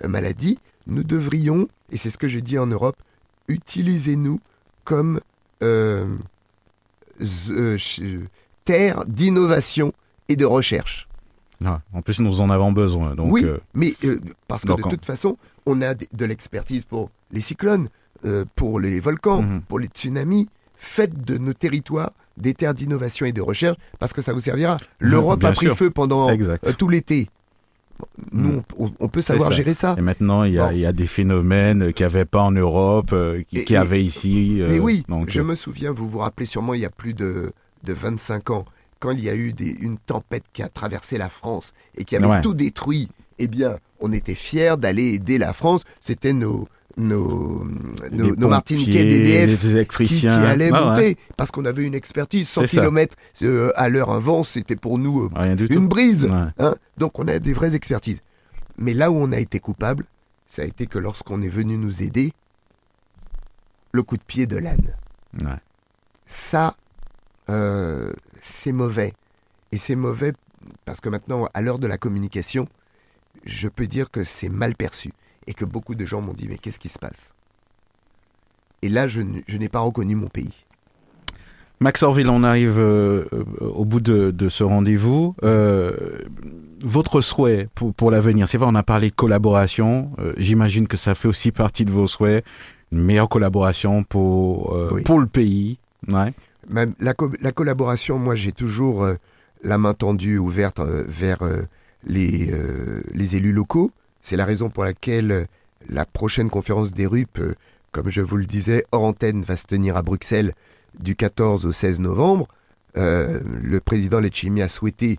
maladies, nous devrions, et c'est ce que je dis en Europe, utilisez-nous comme euh, euh, terre d'innovation et de recherche. Ah, en plus, nous en avons besoin. Donc, oui, euh, mais parce que de toute façon, on a de, l'expertise pour les cyclones, pour les volcans, mhm. pour les tsunamis. Faites de nos territoires des terres d'innovation et de recherche parce que ça vous servira. L'Europe a pris feu pendant tout l'été. Nous, hmm. on, peut savoir gérer ça. Et maintenant, il y, a, des phénomènes qu'il n'y avait pas en Europe, euh, qui, y avait ici. Euh, mais oui, je euh. me souviens, vous vous rappelez sûrement, il y a plus de, de 25 ans, quand il y a eu une tempête qui a traversé la France et qui avait tout détruit, eh bien, on était fiers d'aller aider la France. C'était nos, nos, nos, Martiniquais d'EDF qui, qui, allaient monter. Parce qu'on avait une expertise. 100 km euh, à l'heure un vent c'était pour nous euh, une brise hein. donc on a des vraies expertises. Mais là où on a été coupable ça a été que lorsqu'on est venu nous aider le coup de pied de l'âne. Ça euh, c'est mauvais. Et c'est mauvais parce que maintenant à l'heure de la communication je peux dire que c'est mal perçu et que beaucoup de gens m'ont dit mais qu'est-ce qui se passe? Et là, je, n'ai pas reconnu mon pays. Max Orville, on arrive euh, au bout de, ce rendez-vous. Euh, votre souhait pour, l'avenir, c'est vrai, on a parlé de collaboration. Euh, j'imagine que ça fait aussi partie de vos souhaits. Une meilleure collaboration pour, pour le pays. Ouais. la, la, collaboration, moi, j'ai toujours la main tendue, ouverte vers les, les élus locaux. C'est la raison pour laquelle euh, la prochaine conférence des RUP, euh, comme je vous le disais, hors antenne, va se tenir à Bruxelles du 14 au 16 novembre. Euh, le président Letchimi a souhaité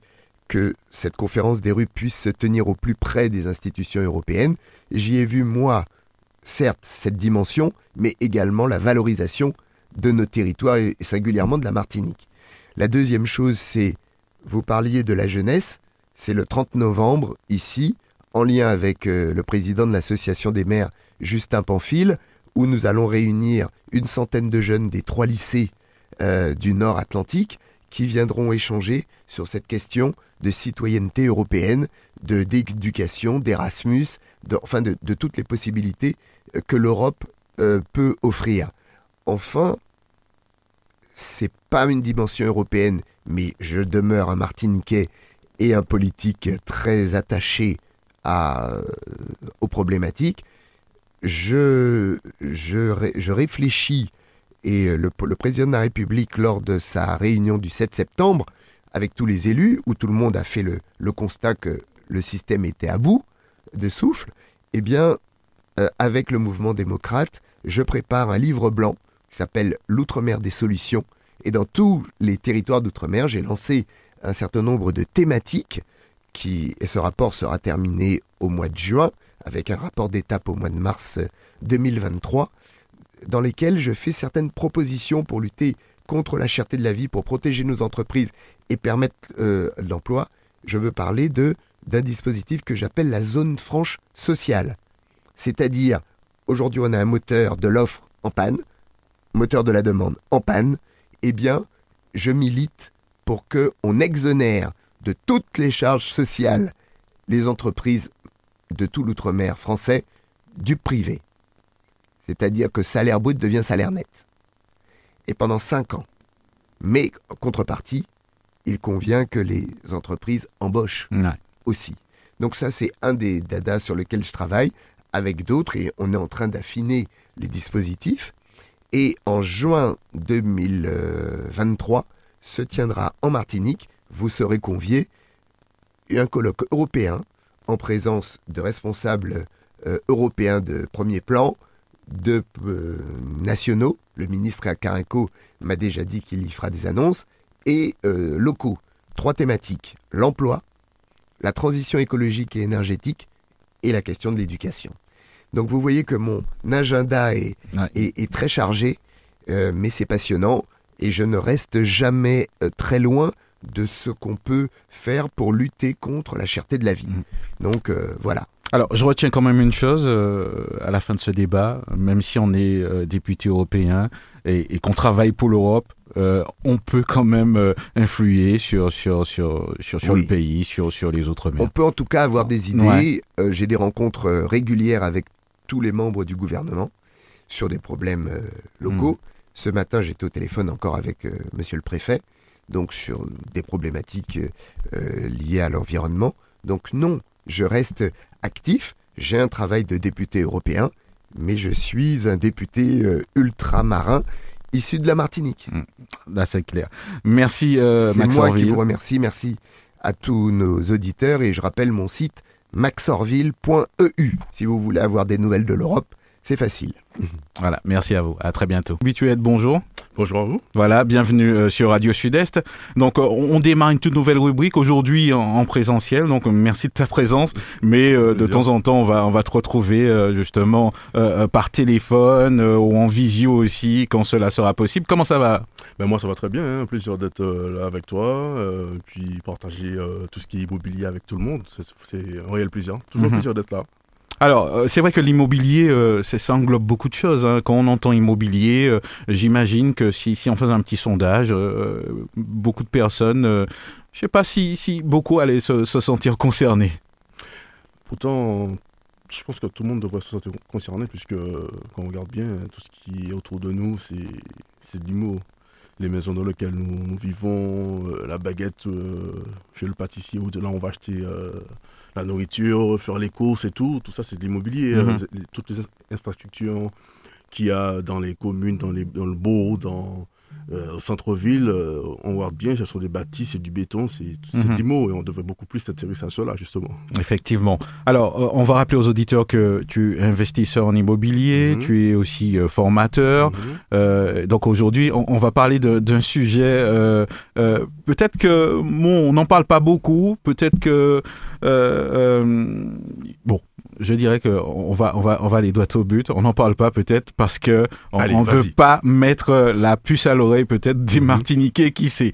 que cette conférence des RUP puisse se tenir au plus près des institutions européennes. J'y ai vu, moi, certes, cette dimension, mais également la valorisation de nos territoires et singulièrement de la Martinique. La deuxième chose, c'est, vous parliez de la jeunesse, c'est le 30 novembre, ici, en lien avec euh, le président de l'association des maires, Justin Pamphile, où nous allons réunir une centaine de jeunes des trois lycées euh, du Nord Atlantique qui viendront échanger sur cette question de citoyenneté européenne, de d'éducation, d'Erasmus, de, enfin de, toutes les possibilités euh, que l'Europe peut offrir. Enfin, c'est pas une dimension européenne, mais je demeure un Martiniquais et un politique très attaché à, euh, aux problématiques. Je, je, je réfléchis, et le, le, président de la République, lors de sa réunion du 7 septembre, avec tous les élus, où tout le monde a fait le, le constat que le système était à bout de souffle, eh bien, euh, avec le mouvement démocrate, je prépare un livre blanc qui s'appelle L'Outre-mer des solutions. Et dans tous les territoires d'outre-mer, j'ai lancé un certain nombre de thématiques et ce rapport sera terminé au mois de juin, avec un rapport d'étape au mois de mars 2023, dans lesquels je fais certaines propositions pour lutter contre la cherté de la vie, pour protéger nos entreprises et permettre euh, l'emploi. Je veux parler d'un dispositif que j'appelle la zone franche sociale. C'est-à-dire, aujourd'hui on a un moteur de l'offre en panne, moteur de la demande en panne, eh bien, je milite pour que on exonère de toutes les charges sociales les entreprises de tout l'outre-mer français du privé. C'est-à-dire que salaire brut devient salaire net. Et pendant cinq ans. Mais, en contrepartie, il convient que les entreprises embauchent aussi. Donc ça, c'est un des dadas sur lesquels je travaille avec d'autres et on est en train d'affiner les dispositifs. Et en juin 2023 se tiendra en Martinique, vous serez conviés, un colloque européen en présence de responsables euh, européens de premier plan, de euh, nationaux, le ministre Carinco m'a déjà dit qu'il y fera des annonces, et euh, locaux. Trois thématiques, l'emploi, la transition écologique et énergétique et la question de l'éducation. Donc vous voyez que mon agenda est, est, très chargé, mais c'est passionnant. Et je ne reste jamais très loin de ce qu'on peut faire pour lutter contre la cherté de la vie. Mm. Donc euh, voilà. Alors, je retiens quand même une chose à la fin de ce débat, même si on est député européen et, qu'on travaille pour l'Europe, on peut quand même influer sur, sur, sur, sur, sur le pays, sur, sur les autres mers. On peut en tout cas avoir des idées. J'ai des rencontres régulières avec tous les membres du gouvernement sur des problèmes euh, locaux. Hmm. Ce matin, j'étais au téléphone encore avec euh, monsieur le préfet, donc sur des problématiques euh, liées à l'environnement. Donc non, je reste actif. J'ai un travail de député européen, mais je suis un député ultramarin issu de la Martinique. Là, c'est clair. Merci, C'est moi qui vous remercie. Merci à tous nos auditeurs et je rappelle mon site maxorville.eu. Si vous voulez avoir des nouvelles de l'Europe, c'est facile. Voilà, merci à vous. À très bientôt. Habituette, bonjour. Bonjour à vous. Voilà, bienvenue euh, sur Radio Sud-Est. Donc, euh, on démarre une toute nouvelle rubrique aujourd'hui en, présentiel. Donc, merci de ta présence. Mais euh, de temps en temps, on va, on va te retrouver justement par téléphone ou en visio aussi quand cela sera possible. Comment ça va? Ben Moi, ça va très bien. Hein. plaisir d'être là avec toi. puis partager tout ce qui est immobilier avec tout le monde. C'est un réel plaisir. Toujours un mhm. plaisir d'être là. Alors, euh, c'est vrai que l'immobilier, euh, ça englobe beaucoup de choses. Hein. Quand on entend immobilier, euh, j'imagine que si, on faisait un petit sondage, beaucoup de personnes, je ne sais pas si, si beaucoup allaient se, sentir concernés. Pourtant, je pense que tout le monde devrait se sentir concerné, puisque quand on regarde bien, tout ce qui est autour de nous, c'est de l'immo. Les maisons dans lesquelles nous, vivons, la baguette chez le pâtissier, où là on va acheter la nourriture, faire les courses et tout, tout ça c'est de l'immobilier. Mhm. Euh, toutes les infrastructures qu'il y a dans les communes, dans, les, dans le bourg, dans, euh, au centre-ville, euh, on voit bien, ce sont des bâtis, c'est du béton, c'est mm des mots, et on devrait beaucoup plus s'intéresser à cela, justement. Effectivement. Alors, on va rappeler aux auditeurs que tu es investisseur en immobilier, mhm. tu es aussi formateur. Mhm. donc aujourd'hui, on, va parler d'un sujet, peut-être que, bon, on n'en parle pas beaucoup, peut-être que, bon, je dirais que on va, on va, on va aller droit au but. On n'en parle pas peut-être parce que on, Allez, on veut pas mettre la puce à l'oreille peut-être des Mhm. Martiniquais qui sait.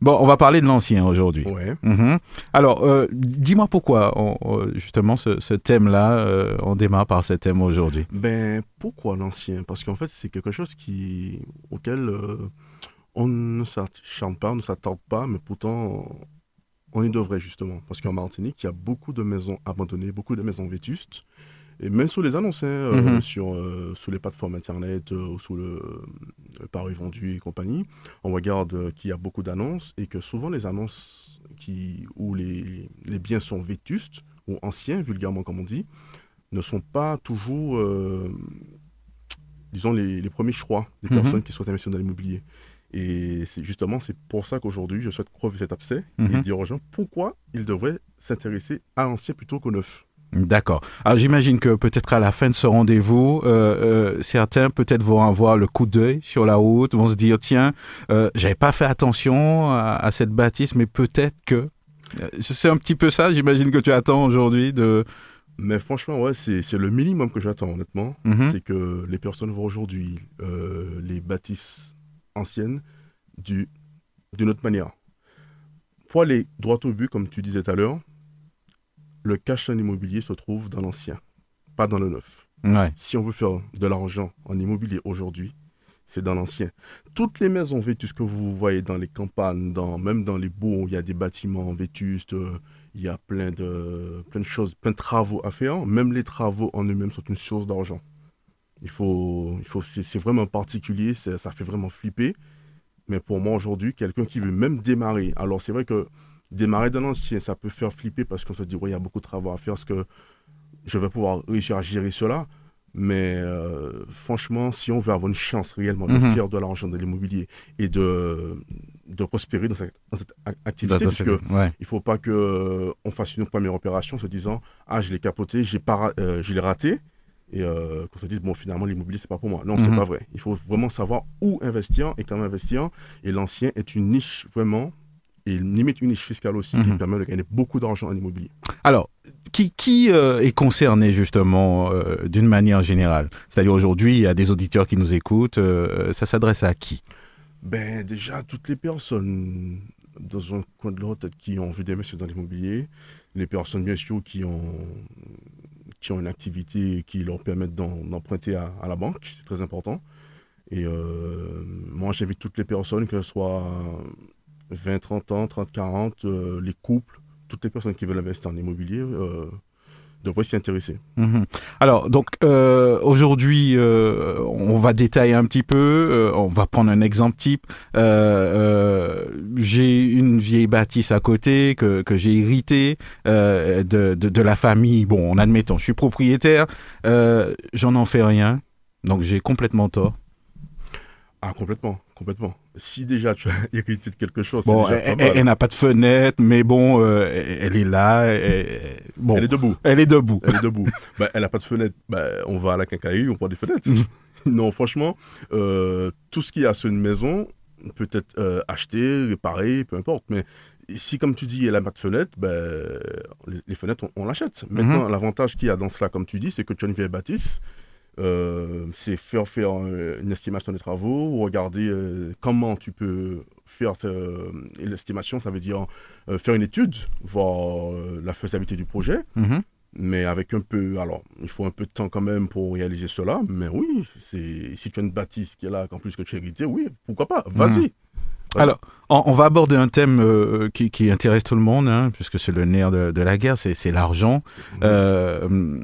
Bon, on va parler de l'ancien aujourd'hui. Ouais. Mhm. Alors, euh, dis-moi pourquoi on- justement ce, ce thème-là, euh, on démarre par ce thème aujourd'hui. Ben, pourquoi l'ancien? Parce qu'en fait, c'est quelque chose qui, auquel euh, on ne s'acharne pas, on ne s'attarde pas, mais pourtant, on y devrait justement. Parce qu'en Martinique, il y a beaucoup de maisons abandonnées, beaucoup de maisons vétustes. Et même sous les annonces, hein, euh, Mhm. sur, euh, sur les plateformes internet euh, ou sous le, le Paris vendu et compagnie, on regarde euh, qu'il y a beaucoup d'annonces et que souvent les annonces qui, où les, les biens sont vétustes ou anciens, vulgairement comme on dit, ne sont pas toujours, euh, disons, les, les premiers choix des Mhm. personnes qui souhaitent investir dans l'immobilier. Et c'est justement, c'est pour ça qu'aujourd'hui, je souhaite crever cet abcès et Mhm. dire aux gens pourquoi ils devraient s'intéresser à l'ancien plutôt qu'au neuf. D'accord. Alors j'imagine que peut-être à la fin de ce rendez-vous, euh, euh, certains peut-être vont avoir le coup d'œil sur la route, vont se dire tiens, euh, j'avais pas fait attention à, à cette bâtisse, mais peut-être que. Euh, C'est un petit peu ça, j'imagine que tu attends aujourd'hui de. Mais franchement, ouais, c'est le minimum que j'attends, honnêtement. Mhm. C'est que les personnes voient aujourd'hui les bâtisses anciennes du- d'une autre manière. Pour aller droit au but, comme tu disais tout à l'heure, le cash en immobilier se trouve dans l'ancien, pas dans le neuf. Ouais. Si on veut faire de l'argent en immobilier aujourd'hui, c'est dans l'ancien. Toutes les maisons vétustes que vous voyez dans les campagnes, dans, même dans les bourgs, où il y a des bâtiments vétustes, euh, il y a plein de, plein de choses, plein de travaux à faire. Même les travaux en eux-mêmes sont une source d'argent. Il faut, il faut, c'est vraiment particulier, ça fait vraiment flipper. Mais pour moi aujourd'hui, quelqu'un qui veut même démarrer, alors c'est vrai que démarrer dans l'ancien, ça peut faire flipper parce qu'on se dit, ouais, il y a beaucoup de travaux à faire, est-ce que je vais pouvoir réussir à gérer cela? Mais euh, franchement, si on veut avoir une chance réellement de Mhm. faire de l'argent de l'immobilier et de, de prospérer dans cette, dans cette ac- activité, parce que ouais. il faut pas que euh, on fasse une première opération en se disant ah je l'ai capoté, j'ai pas, ra- euh, je l'ai raté et euh, qu'on se dise bon finalement l'immobilier c'est pas pour moi. Non, c'est Mhm. pas vrai. Il faut vraiment savoir où investir et comment investir. Et l'ancien est une niche vraiment et limite une niche fiscale aussi qui Mhm. permet de gagner beaucoup d'argent en immobilier. Alors, qui, qui euh, est concerné justement euh, d'une manière générale? C'est-à-dire aujourd'hui, il y a des auditeurs qui nous écoutent, ça s'adresse à qui? Ben déjà, toutes les personnes dans un coin de leur tête qui ont envie d'investir dans l'immobilier, les personnes bien sûr qui ont, qui ont une activité qui leur permettent d'emprunter à, la banque, c'est très important. Et euh, moi j'invite toutes les personnes, que ce soit 20, 30 ans, 30, 40, euh, les couples, toutes les personnes qui veulent investir en immobilier devraient s'y intéresser. Mhm. Alors, donc euh, aujourd'hui, euh, on va détailler un petit peu. euh, on va prendre un exemple type. J'ai une vieille bâtisse à côté que, que j'ai héritée de, de, de la famille. Bon, en admettant, je suis propriétaire. J'en en fais rien. Donc j'ai complètement tort. Ah complètement, complètement. Si déjà tu as hérité de quelque chose, Bon, déjà elle, n'a pas de fenêtre, mais bon, euh, elle est là. elle- bon, Elle est debout. elle est debout. Elle est debout. bah, elle n'a pas de fenêtre. Bah, on va à la quincaillerie, on prend des fenêtres. non, franchement, euh, tout ce qu'il y a sur une maison peut être euh, acheté, réparé, peu importe. Mais si, comme tu dis, elle n'a pas de fenêtre, bah, les, les fenêtres, on, on l'achète. Maintenant, l'avantage qu'il y a dans cela, comme tu dis, c'est que tu as une vieille bâtisse. Euh, c'est faire faire euh, une estimation des travaux, regarder euh, comment tu peux faire euh, l'estimation, ça veut dire faire une étude, voir la faisabilité du projet, Mhm. mais avec un peu, alors, il faut un peu de temps quand même pour réaliser cela, mais oui, c'est si tu as une bâtisse qui est là, qu'en plus que tu as hérité, oui, pourquoi pas, vas-y. Vas-y. Alors, on, va aborder un thème euh, qui, qui intéresse tout le monde, hein, puisque c'est le nerf de, de la guerre, c'est c'est l'argent. Euh,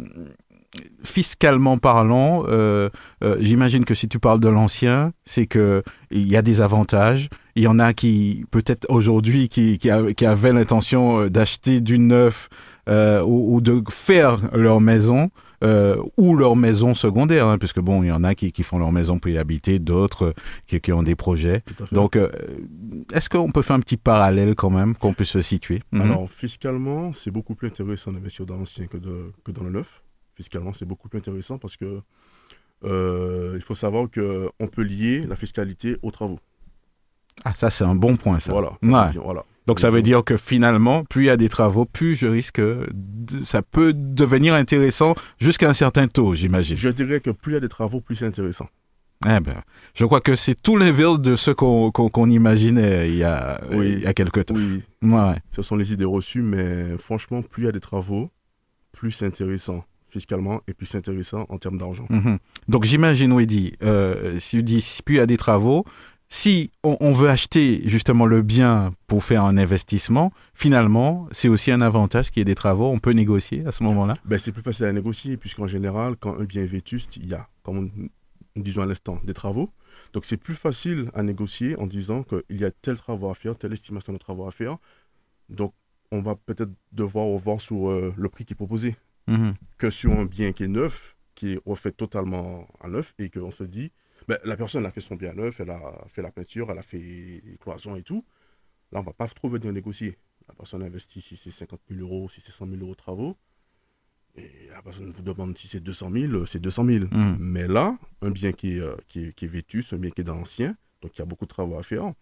fiscalement parlant, euh, euh, j'imagine que si tu parles de l'ancien, c'est que il y a des avantages. Il y en a qui, peut-être aujourd'hui, qui, qui, a- qui avaient l'intention euh, d'acheter du neuf euh, ou, ou de faire leur maison. ou leur maison secondaire, hein, puisque bon, il y en a qui, qui font leur maison pour y habiter, d'autres qui, qui ont des projets. Donc, est-ce qu'on peut faire un petit parallèle quand même, qu'on puisse se situer? Mhm. Alors, fiscalement, c'est beaucoup plus intéressant d'investir dans l'ancien que, de- que dans le neuf. Fiscalement, c'est beaucoup plus intéressant parce que euh, il faut savoir qu'on peut lier la fiscalité aux travaux. Ah, ça, c'est un bon point, ça. Voilà. Ouais. voilà. Donc ça veut dire que finalement, plus il y a des travaux, plus je risque, ça peut devenir intéressant jusqu'à un certain taux, j'imagine. Je dirais que plus il y a des travaux, plus c'est intéressant. Eh ben, je crois que c'est tout l'inverse de ce qu'on imaginait il y, a, il y a quelques temps. Oui, ouais. ce sont les idées reçues, mais franchement, plus il y a des travaux, plus c'est intéressant fiscalement et plus intéressant en termes d'argent. Mhm. Donc j'imagine, Weddy, euh, si tu dis y a des travaux, si on, veut acheter justement le bien pour faire un investissement, finalement, c'est aussi un avantage qu'il y ait des travaux. On peut négocier à ce moment-là? Ben, C'est plus facile à négocier, puisqu'en général, quand un bien est vétuste, il y a, comme nous disons à l'instant, des travaux. Donc c'est plus facile à négocier en disant qu'il y a tel travaux à faire, telle estimation de travaux à faire. Donc on va peut-être devoir revoir sur euh, le prix qui est proposé. Mhm. Que sur un bien qui est neuf, qui est refait totalement à neuf, et qu'on se dit, ben, la personne a fait son bien neuf, elle a fait la peinture, elle a fait les cloisons et tout. Là, on ne va pas trop venir négocier. La personne investit si c'est 50 000 euros, si c'est 100 000 euros de travaux. Et la personne vous demande si c'est 200 000, c'est 200 000. Mhm. Mais là, un bien qui est, euh, qui est, qui est vêtu, un bien qui est dans l'ancien, donc il y a beaucoup de travaux à faire.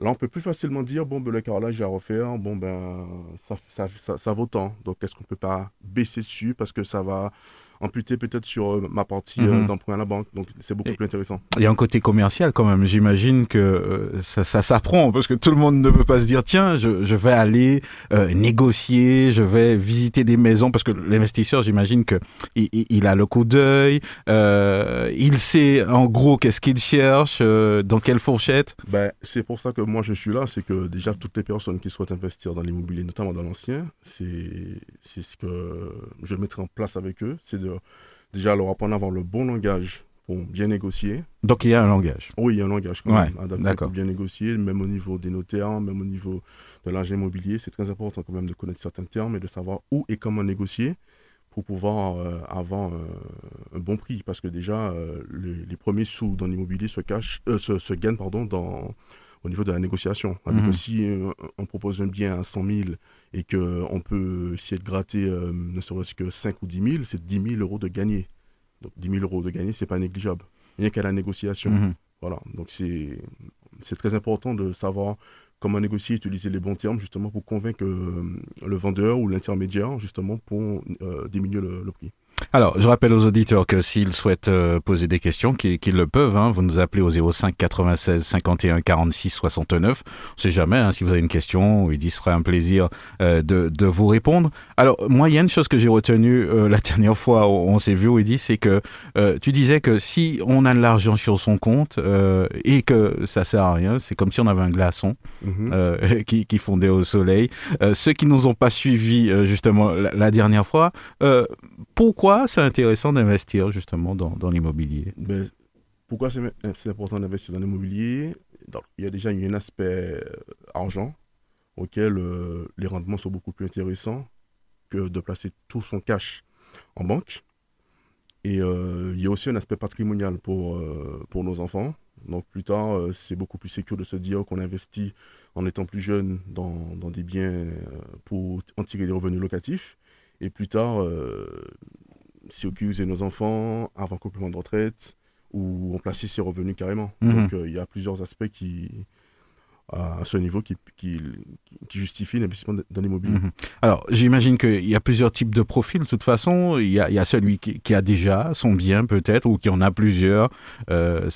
Là, on peut plus facilement dire, bon, ben, le carrelage à refaire, bon, ben, ça, ça, ça, ça vaut tant. Donc, est-ce qu'on ne peut pas baisser dessus parce que ça va amputé peut-être sur euh, ma partie euh, mhm. d'emprunt à la banque. Donc c'est beaucoup plus intéressant. Il y a un côté commercial quand même. J'imagine que euh, ça, ça s'apprend parce que tout le monde ne peut pas se dire tiens, je, je vais aller négocier, je vais visiter des maisons parce que l'investisseur, j'imagine que il, il, a le coup d'œil, il sait en gros qu'est-ce qu'il cherche, dans quelle fourchette. Ben, c'est pour ça que moi je suis là, c'est que déjà toutes les personnes qui souhaitent investir dans l'immobilier, notamment dans l'ancien, c'est c'est ce que je mettrai en place avec eux, c'est de déjà leur apprendre à avoir le bon langage pour bien négocier. Donc il y a un langage. Oui, il y a un langage quand même adapté pour bien négocier, même au niveau des notaires, même au niveau de l'agent immobilier. C'est très important quand même de connaître certains termes et de savoir où et comment négocier pour pouvoir euh, avoir euh, un bon prix. Parce que déjà, euh, les, premiers sous dans l'immobilier se, cachent, se, se, gagnent pardon, dans, au niveau de la négociation. Mhm. Si on propose un bien à 100 000 et qu'on peut essayer de gratter euh, ne serait-ce que 5 ou 10 000, c'est 10 000 euros de gagné. Donc 10 000 euros de gagné, c'est pas négligeable. Rien qu'à la négociation. Mhm. Voilà. Donc c'est très important de savoir comment négocier, utiliser les bons termes justement pour convaincre euh, le vendeur ou l'intermédiaire justement pour euh, diminuer le prix. Alors, je rappelle aux auditeurs que s'ils souhaitent euh, poser des questions, qu'ils le peuvent, hein, vous nous appelez au 05 96 51 46 69. On sait jamais hein, si vous avez une question, il se ferait un plaisir euh, de, de, vous répondre. Alors, moi, il y a une chose que j'ai retenue euh, la dernière fois où on s'est vu, dit, c'est que tu disais que si on a de l'argent sur son compte et que ça sert à rien, c'est comme si on avait un glaçon mm-hmm. qui, qui, fondait au soleil. ceux qui nous ont pas suivis justement la, la dernière fois, pourquoi c'est intéressant d'investir justement dans, l'immobilier? Ben, Pourquoi c'est important d'investir dans l'immobilier? Il y a déjà un aspect euh, argent auquel euh, les rendements sont beaucoup plus intéressants que de placer tout son cash en banque. Et euh, il y a aussi un aspect patrimonial pour, pour nos enfants. Donc plus tard, c'est beaucoup plus sécur de se dire qu'on investit en étant plus jeune dans, dans des biens pour en tirer des revenus locatifs. Et plus tard, si on nos enfants avant complément de retraite ou on plaçait ses revenus carrément. Mhm. Donc euh, il y a plusieurs aspects qui, à ce niveau qui, qui, qui justifie l'investissement dans l'immobilier. Mhm. Alors, j'imagine qu'il y a plusieurs types de profils. De toute façon, il y a, il y a celui qui, qui, a déjà son bien, peut-être, ou qui en a plusieurs. Euh,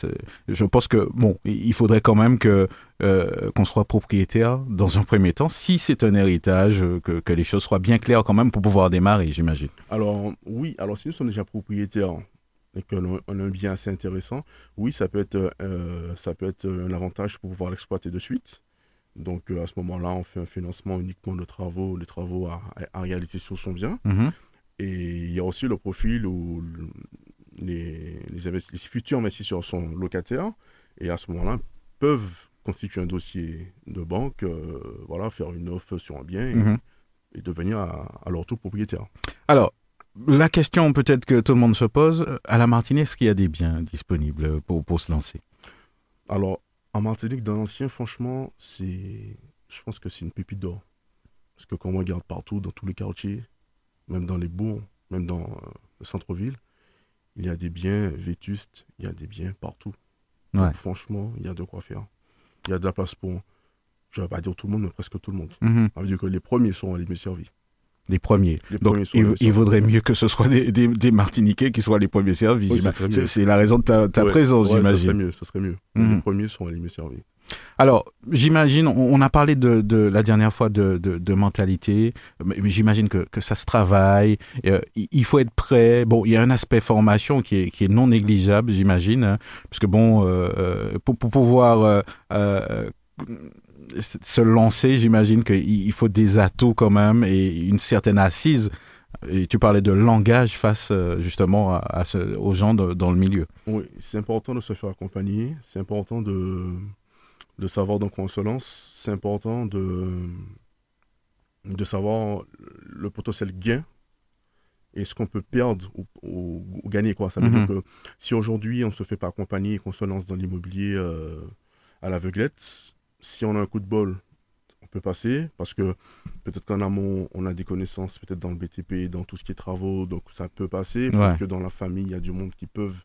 je pense que, bon, il faudrait quand même que euh, qu'on soit propriétaire dans un premier temps, si c'est un héritage, que, que, les choses soient bien claires quand même pour pouvoir démarrer, j'imagine. Alors, oui, alors si nous sommes déjà propriétaires, et qu'on a un bien assez intéressant, oui, ça peut être, euh, ça peut être un avantage pour pouvoir l'exploiter de suite. Donc euh, à ce moment-là, on fait un financement uniquement de travaux, les travaux à, réaliser sur son bien. Mhm. Et il y a aussi le profil où les, les, futurs investisseurs sont locataires et à ce moment-là peuvent constituer un dossier de banque, euh, voilà, faire une offre sur un bien et, mhm. devenir à, à, leur tour propriétaire. Alors, la question peut-être que tout le monde se pose, à la Martinique, est-ce qu'il y a des biens disponibles pour, pour se lancer? Alors, en Martinique, dans l'ancien, franchement, c'est, je pense que c'est une pépite d'or. Parce que quand on regarde partout, dans tous les quartiers, même dans les bourgs, même dans euh, le centre-ville, il y a des biens vétustes, il y a des biens partout. franchement, il y a de quoi faire. Il y a de la place pour je ne vais pas dire tout le monde, mais presque tout le monde. Ça veut dire que les premiers sont les mieux servis. Les premiers. Les Donc, premiers il, vaudrait mieux que ce soit des, des, des Martiniquais qui soient les premiers servis. Oui. C'est la raison de ta, ta Ouais, présence, ouais, Ça j'imagine. serait mieux, ça serait mieux. Mhm. Les premiers sont les mieux servis. Alors, j'imagine, on a parlé de, de la dernière fois de, de, de mentalité, mais j'imagine que, que ça se travaille, euh, il faut être prêt. Bon, il y a un aspect formation qui est, qui est non négligeable, j'imagine, hein, parce que bon, euh, euh, pour, pour pouvoir euh, se lancer, j'imagine qu'il il faut des atouts quand même et une certaine assise. Et tu parlais de langage face euh, justement à, à ce- aux gens de- dans le milieu. Oui, c'est important de se faire accompagner. C'est important de, de savoir dans quoi on se lance. C'est important de, de savoir le potentiel gain et ce qu'on peut perdre ou, ou- ou gagner. Quoi. Ça veut Mhm. dire que si aujourd'hui on ne se fait pas accompagner et qu'on se lance dans l'immobilier euh, à l'aveuglette, si on a un coup de bol, on peut passer parce que peut-être qu'en amont, on a des connaissances peut-être dans le BTP, dans tout ce qui est travaux, donc ça peut passer. Ouais. Peut-être que dans la famille, il y a du monde qui peuvent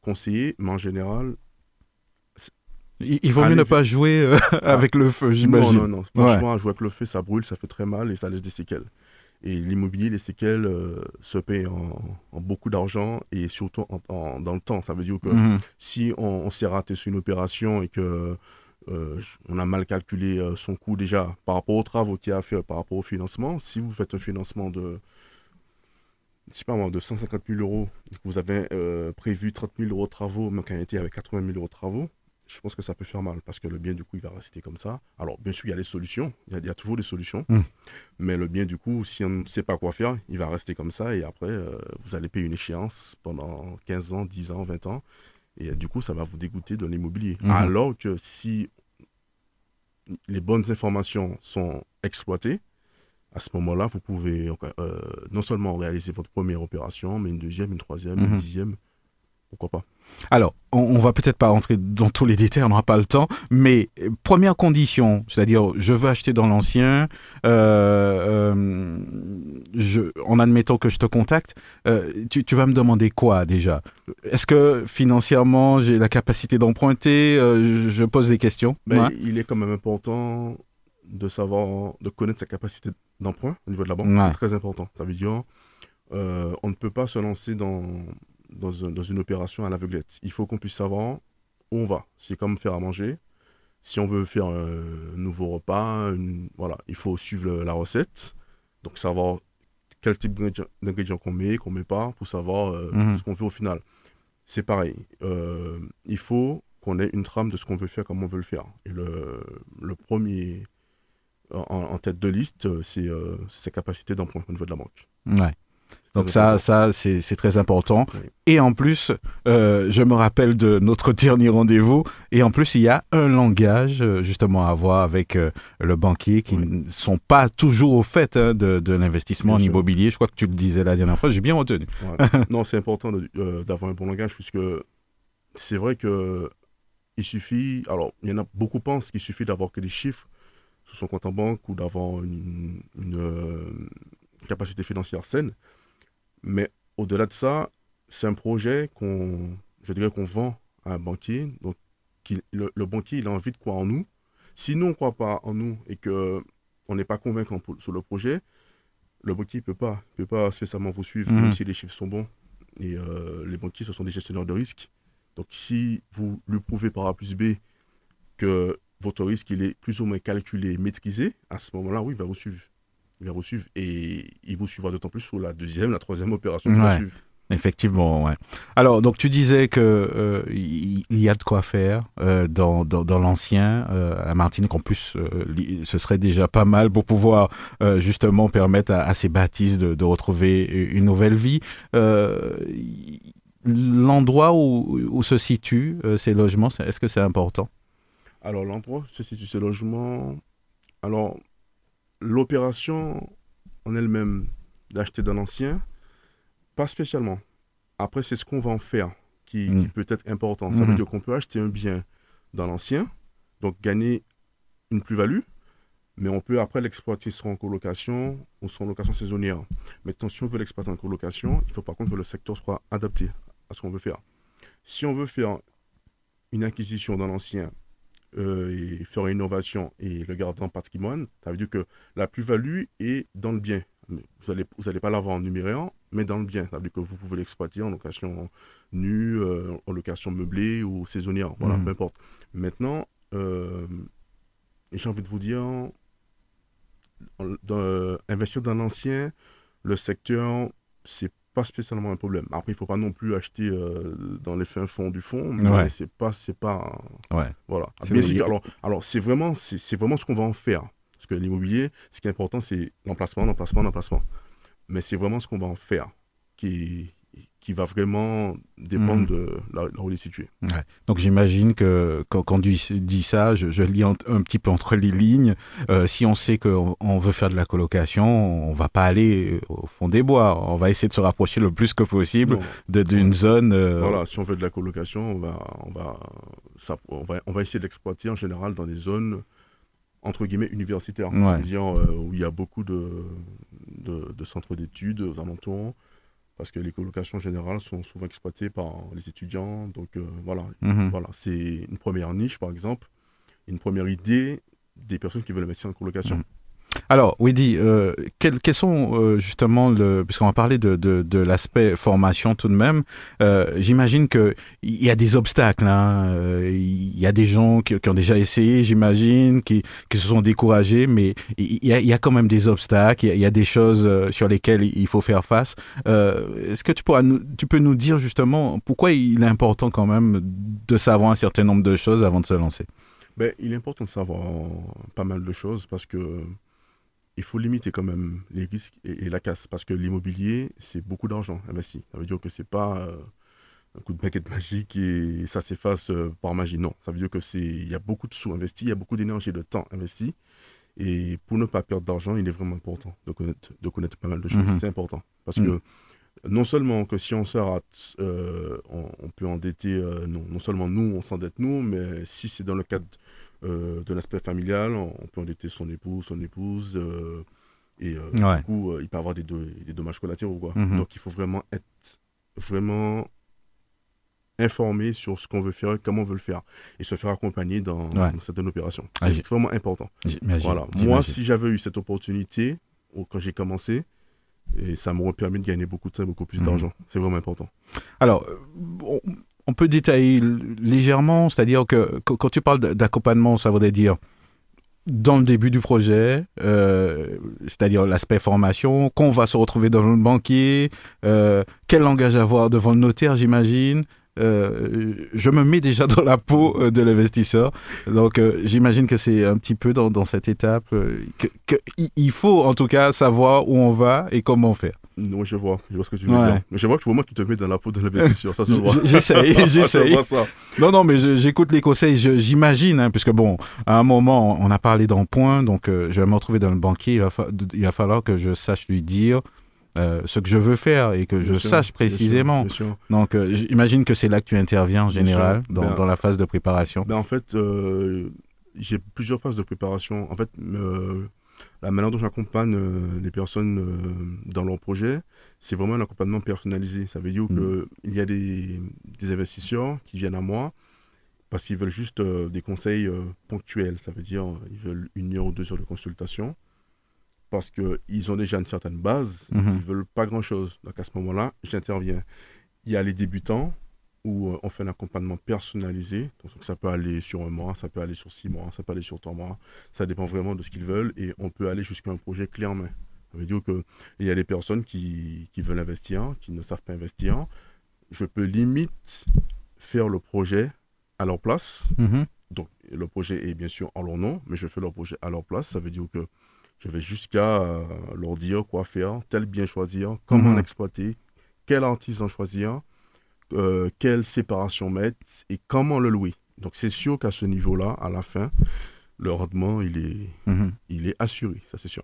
conseiller, mais en général, Il, vaut mieux ne pas jouer euh, avec le feu, j'imagine. non, non, non. Franchement, jouer avec le feu, ça brûle, ça fait très mal et ça laisse des séquelles. Et l'immobilier, les séquelles euh, se payent en, en beaucoup d'argent et surtout en- en- dans le temps. Ça veut dire que Mhm. si on, on s'est raté sur une opération et que euh, on a mal calculé euh, son coût déjà par rapport aux travaux qu'il a à faire, par rapport au financement, si vous faites un financement de, je sais pas moi, de 150 000 euros et que vous avez euh, prévu 30 000 euros de travaux, mais qu'en été avec 80 000 euros de travaux, je pense que ça peut faire mal parce que le bien, du coup, il va rester comme ça. Alors, bien sûr, il y a des solutions, il y a, il y a toujours des solutions, Mm. mais le bien, du coup, si on ne sait pas quoi faire, il va rester comme ça et après, vous allez payer une échéance pendant 15 ans, 10 ans, 20 ans. Et du coup, ça va vous dégoûter de l'immobilier. Mhm. Alors que si les bonnes informations sont exploitées, à ce moment-là, vous pouvez euh, non seulement réaliser votre première opération, mais une deuxième, une troisième, Mhm. une dixième. Pourquoi pas Alors, on, on va peut-être pas rentrer dans tous les détails, on n'aura pas le temps, mais euh, première condition, c'est-à-dire je veux acheter dans l'ancien, euh, euh, je- en admettant que je te contacte, euh, tu, tu vas me demander quoi déjà? Est-ce que financièrement j'ai la capacité d'emprunter? Je, je pose des questions. Mais Ouais. il est quand même important de savoir, de connaître sa capacité d'emprunt au niveau de la banque. Ouais. C'est très important. Ça veut dire, on ne peut pas se lancer dans, dans, un- dans une opération à l'aveuglette. Il faut qu'on puisse savoir où on va. C'est comme faire à manger. Si on veut faire un nouveau repas, une- voilà, il faut suivre le- la recette. Donc savoir quel type d'ingrédients- qu'on met, qu'on met pas, pour savoir euh, Mhm. ce qu'on fait au final. C'est pareil. Euh, il faut qu'on ait une trame de ce qu'on veut faire, comment on veut le faire. Et le, le premier en, en tête de liste, euh, c'est euh, ses capacités d'emprunt au niveau de la banque. Ouais. Donc ça, important. ça c'est très important. Oui. Et en plus, euh, je me rappelle de notre dernier rendez-vous. Et en plus, il y a un langage euh, justement à avoir avec euh, le banquier qui Oui. ne sont pas toujours au fait hein, de, de l'investissement en sûr. immobilier. Je crois que tu le disais la dernière fois. J'ai bien retenu. Non, c'est important euh, d'avoir un bon langage puisque c'est vrai que il suffit. Alors, il y en a beaucoup pensent qu'il suffit d'avoir que des chiffres sur son compte en banque ou d'avoir une, une, capacité financière saine. Mais au-delà de ça, c'est un projet qu'on, je dirais qu'on vend à un banquier. Donc, le, le banquier, il a envie de croire en nous. Si nous, on ne croit pas en nous et que on n'est pas convaincant pour- sur le projet, le banquier ne peut pas, peut pas spécialement vous suivre, Mhm. même si les chiffres sont bons. Et euh, les banquiers, ce sont des gestionnaires de risque. Donc, si vous lui prouvez par A plus B que votre risque il est plus ou moins calculé, maîtrisé, à ce moment-là, oui, il va vous suivre. Il va vous suivre. Et il vous suivra d'autant plus sur la deuxième, la troisième opération Ouais. Effectivement, ouais. Alors, donc tu disais que euh, il y a de quoi faire euh, dans, dans, dans l'ancien euh, à Martinique. En plus, ce serait déjà pas mal pour pouvoir justement permettre à, à ces bâtisses de, de retrouver une nouvelle vie. L'endroit où, où se situent ces logements, est-ce que c'est important? Alors, l'endroit où se situe ce logement. Alors, l'opération en elle-même d'acheter dans l'ancien, pas spécialement. Après, c'est ce qu'on va en faire qui, Mm. qui peut être important. Ça veut dire qu'on peut acheter un bien dans l'ancien, donc gagner une plus-value, mais on peut après l'exploiter soit en colocation ou soit en location saisonnière. Maintenant, si on veut l'exploiter en colocation, il faut par contre que le secteur soit adapté à ce qu'on veut faire. Si on veut faire une acquisition dans l'ancien euh, et faire une innovation et le garder en patrimoine, ça veut dire que la plus-value est dans le bien. Vous n'allez vous allez pas l'avoir en numéraire, mais dans le bien. Ça veut dire que vous pouvez l'exploiter en location nue, euh, en location meublée ou saisonnière, voilà, Mhm. peu importe. Maintenant, euh, j'ai envie de vous dire, investir dans l'ancien, le secteur, c'est pas spécialement un problème. Après, il faut pas non plus acheter euh, dans les fins fonds du fond, mais Ouais. c'est pas, c'est pas, Ouais. voilà. Alors, alors c'est vraiment, c'est c'est vraiment ce qu'on va en faire. Parce que l'immobilier, ce qui est important, c'est l'emplacement, l'emplacement, l'emplacement. Mais c'est vraiment ce qu'on va en faire qui, qui va vraiment dépendre Mhm. de là, où il est situé. Ouais. Donc j'imagine que quand, quand tu dis ça, je, je lis en- un petit peu entre les lignes. Euh, si on sait qu'on on veut faire de la colocation, on va pas aller au fond des bois. On va essayer de se rapprocher le plus que possible d'une zone. euh, Voilà, si on veut de la colocation, on va, on va, ça, on va, on va essayer de l'exploiter en général dans des zones entre guillemets universitaires, Ouais. Euh, où il y a beaucoup de, de, de centres d'études aux alentours, parce que les colocations générales sont souvent exploitées par les étudiants. Donc euh, voilà, mhm. voilà, c'est une première niche par exemple, une première idée des personnes qui veulent investir en colocation. Mhm. Alors, Widi, euh, quels, sont euh, justement, le, puisqu'on va parler de, de, de l'aspect formation tout de même, euh, j'imagine qu'il y a des obstacles. hein, euh, Il y a des gens qui, qui ont déjà essayé, j'imagine, qui, qui se sont découragés, mais il y y a quand même des obstacles, il y y a des choses euh, sur lesquelles il faut faire face. Euh, Est-ce que tu, pourras nous, tu peux nous dire justement pourquoi il est important quand même de savoir un certain nombre de choses avant de se lancer? Ben, il est important de savoir pas mal de choses parce que il faut limiter quand même les risques et, et la casse parce que l'immobilier c'est beaucoup d'argent investi. Ça veut dire que c'est pas euh, un coup de baguette magique et ça s'efface euh, par magie. Non, ça veut dire que c'est il y a beaucoup de sous investis, il y a beaucoup d'énergie et de temps investi et pour ne pas perdre d'argent, il est vraiment important de connaître de connaître pas mal de choses. Mhm. C'est important parce Mhm. que non seulement que si on se rate, euh, on, on peut endetter, non, non seulement nous, on s'endette nous, mais si c'est dans le cadre de l'aspect familial, on, peut endetter son époux, son épouse, euh, et euh, Ouais. du coup, euh, il peut avoir des, do- des dommages collatéraux. Quoi. Mhm. Donc il faut vraiment être vraiment informé sur ce qu'on veut faire, comment on veut le faire, et se faire accompagner dans, Ouais. dans certaines opérations. Ah, C'est vraiment important. Voilà. Moi, si j'avais eu cette opportunité, quand j'ai commencé, et ça m'aurait permis de gagner beaucoup de temps, beaucoup plus Mhm. d'argent. C'est vraiment important. Alors, euh, on, peut détailler légèrement, c'est-à-dire que qu- quand tu parles d'accompagnement, ça voudrait dire dans le début du projet, euh, c'est-à-dire l'aspect formation, qu'on va se retrouver devant le banquier, euh, quel langage avoir devant le notaire, j'imagine. Euh, je me mets déjà dans la peau de l'investisseur. Donc, j'imagine que c'est un petit peu dans, cette étape euh, que, que il- il faut en tout cas savoir où on va et comment faire. Non, je vois, je vois ce que tu veux Ouais. dire. Je vois que tu te mets dans la peau de l'investisseur, ça se voit. J'essaye, j'essaye. Non, non, mais j'écoute les conseils, j'imagine, hein, puisque bon, à un moment, on a parlé d'emprunt, donc euh, je vais me retrouver dans le banquier, il va, fa- il va falloir que je sache lui dire euh, ce que je veux faire et que je sûr, sache bien sûr, précisément. bien sûr. Donc, euh, j'imagine que c'est là que tu interviens en général, dans, Ben, dans la phase de préparation. Ben, en fait, j'ai plusieurs phases de préparation. En fait, la manière dont j'accompagne euh, les personnes euh, dans leur projet, c'est vraiment un accompagnement personnalisé. Ça veut dire Mm. qu'il y a des, des investisseurs qui viennent à moi parce qu'ils veulent juste euh, des conseils ponctuels. Ça veut dire ils veulent une heure ou deux heures de consultation parce qu'ils ont déjà une certaine base, Mhm. ils veulent pas grand-chose. Donc à ce moment-là, j'interviens. Il y a les débutants où euh, on fait un accompagnement personnalisé. Donc ça peut aller sur un mois, ça peut aller sur six mois, ça peut aller sur trois mois. Ça dépend vraiment de ce qu'ils veulent et on peut aller jusqu'à un projet clé en main. Ça veut dire qu'il y a des personnes qui, qui veulent investir, qui ne savent pas investir. Je peux limite faire le projet à leur place. Mhm. Donc le projet est bien sûr en leur nom, mais je fais leur projet à leur place. Ça veut dire que je vais jusqu'à euh, leur dire quoi faire, tel bien choisir, comment Mhm. l'exploiter, quel artisan choisir, euh, quelle séparation mettre et comment le louer. Donc c'est sûr qu'à ce niveau-là, à la fin, le rendement, il est, Mhm. il est assuré, ça c'est sûr.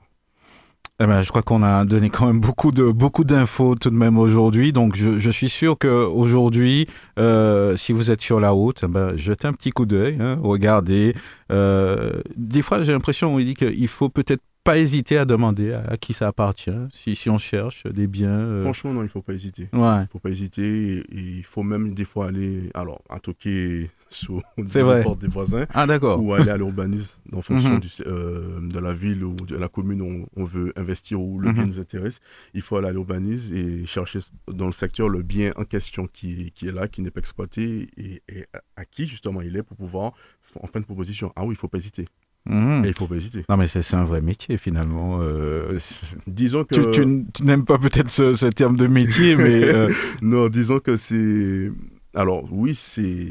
Eh ben, je crois qu'on a donné quand même beaucoup de beaucoup d'infos tout de même aujourd'hui. Donc, je, je suis sûr que aujourd'hui, euh, si vous êtes sur la route, eh ben, jetez un petit coup d'œil, hein, regardez. Euh, des fois, j'ai l'impression, on dit qu'il faut peut-être pas hésiter à demander à, qui ça appartient, si, si on cherche des biens. euh, Franchement, non, il faut pas hésiter. ouais. Il faut pas hésiter et, et il faut même des fois aller, alors, à toquer les vrai. portes des voisins Ah, d'accord. ou aller à l'urbanisme en fonction Mhm. du, euh, de la ville ou de la commune où on veut investir ou le Mhm. bien nous intéresse. Il faut aller à l'urbanisme et chercher dans le secteur le bien en question qui, qui est là, qui n'est pas exploité et, et à, qui justement il est pour pouvoir en faire une proposition. Ah oui, il faut pas hésiter. Mhm. Et il faut pas hésiter. Non, mais c'est un vrai métier finalement. euh, Disons que tu tu n- tu n'aimes pas peut-être ce, ce terme de métier, mais euh, Non, disons que c'est. Alors, oui, c'est.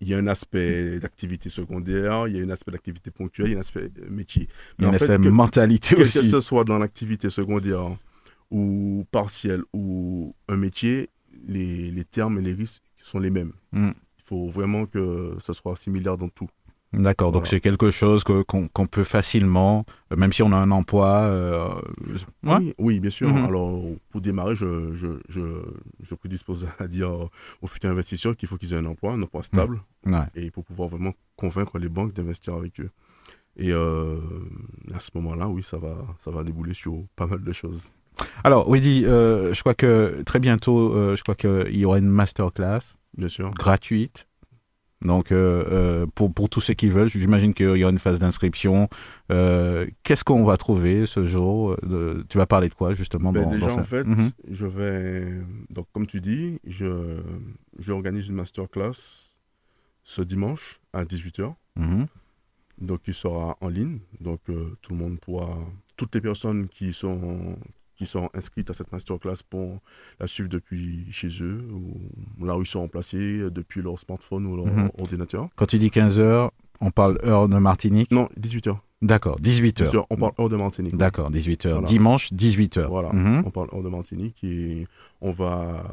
Il y a un aspect d'activité secondaire, il y a un aspect d'activité ponctuelle, il y a un aspect métier. il y a en une fait, que- mentalité que aussi. ce soit dans l'activité secondaire ou partielle ou un métier, les, les termes et les risques sont les mêmes. Mm. Il faut vraiment que ce soit similaire dans tout. D'accord, donc Voilà. c'est quelque chose que- qu'on peut facilement, euh, même si on a un emploi. euh, ouais. Oui, oui, bien sûr. Mhm. Alors, pour démarrer, je, je, je, je prédispose à dire aux futurs investisseurs qu'il faut qu'ils aient un emploi, un emploi stable. Ouais. et pour pouvoir vraiment convaincre les banques d'investir avec eux. Et euh, à ce moment-là, oui, ça va, ça va débouler sur pas mal de choses. Alors, Wendy, euh, je crois que très bientôt, je crois qu'il y aura une masterclass Bien sûr. gratuite. Donc, euh, euh, pour, pour tous ceux qui veulent, j'imagine qu'il y aura une phase d'inscription. Euh, Qu'est-ce qu'on va trouver ce jour Tu vas parler de quoi, justement Ben, dans- déjà, dans ça? en fait, Mhm. je vais. Donc, comme tu dis, je, j'organise une masterclass ce dimanche à 18h. Mhm. Donc, il sera en ligne. Donc, euh, tout le monde pourra. Toutes les personnes qui sont, qui sont inscrites à cette masterclass pourront la suivre depuis chez eux, ou là où ils sont placés, euh, depuis leur smartphone ou leur Mhm. ordinateur. Quand tu dis 15 heures, on parle heure de Martinique? Non, 18h. D'accord, 18 heures. On parle hors de Martinique. D'accord, 18 heures. Voilà. Dimanche, 18 heures. Voilà, Mhm. on parle hors de Martinique et on va,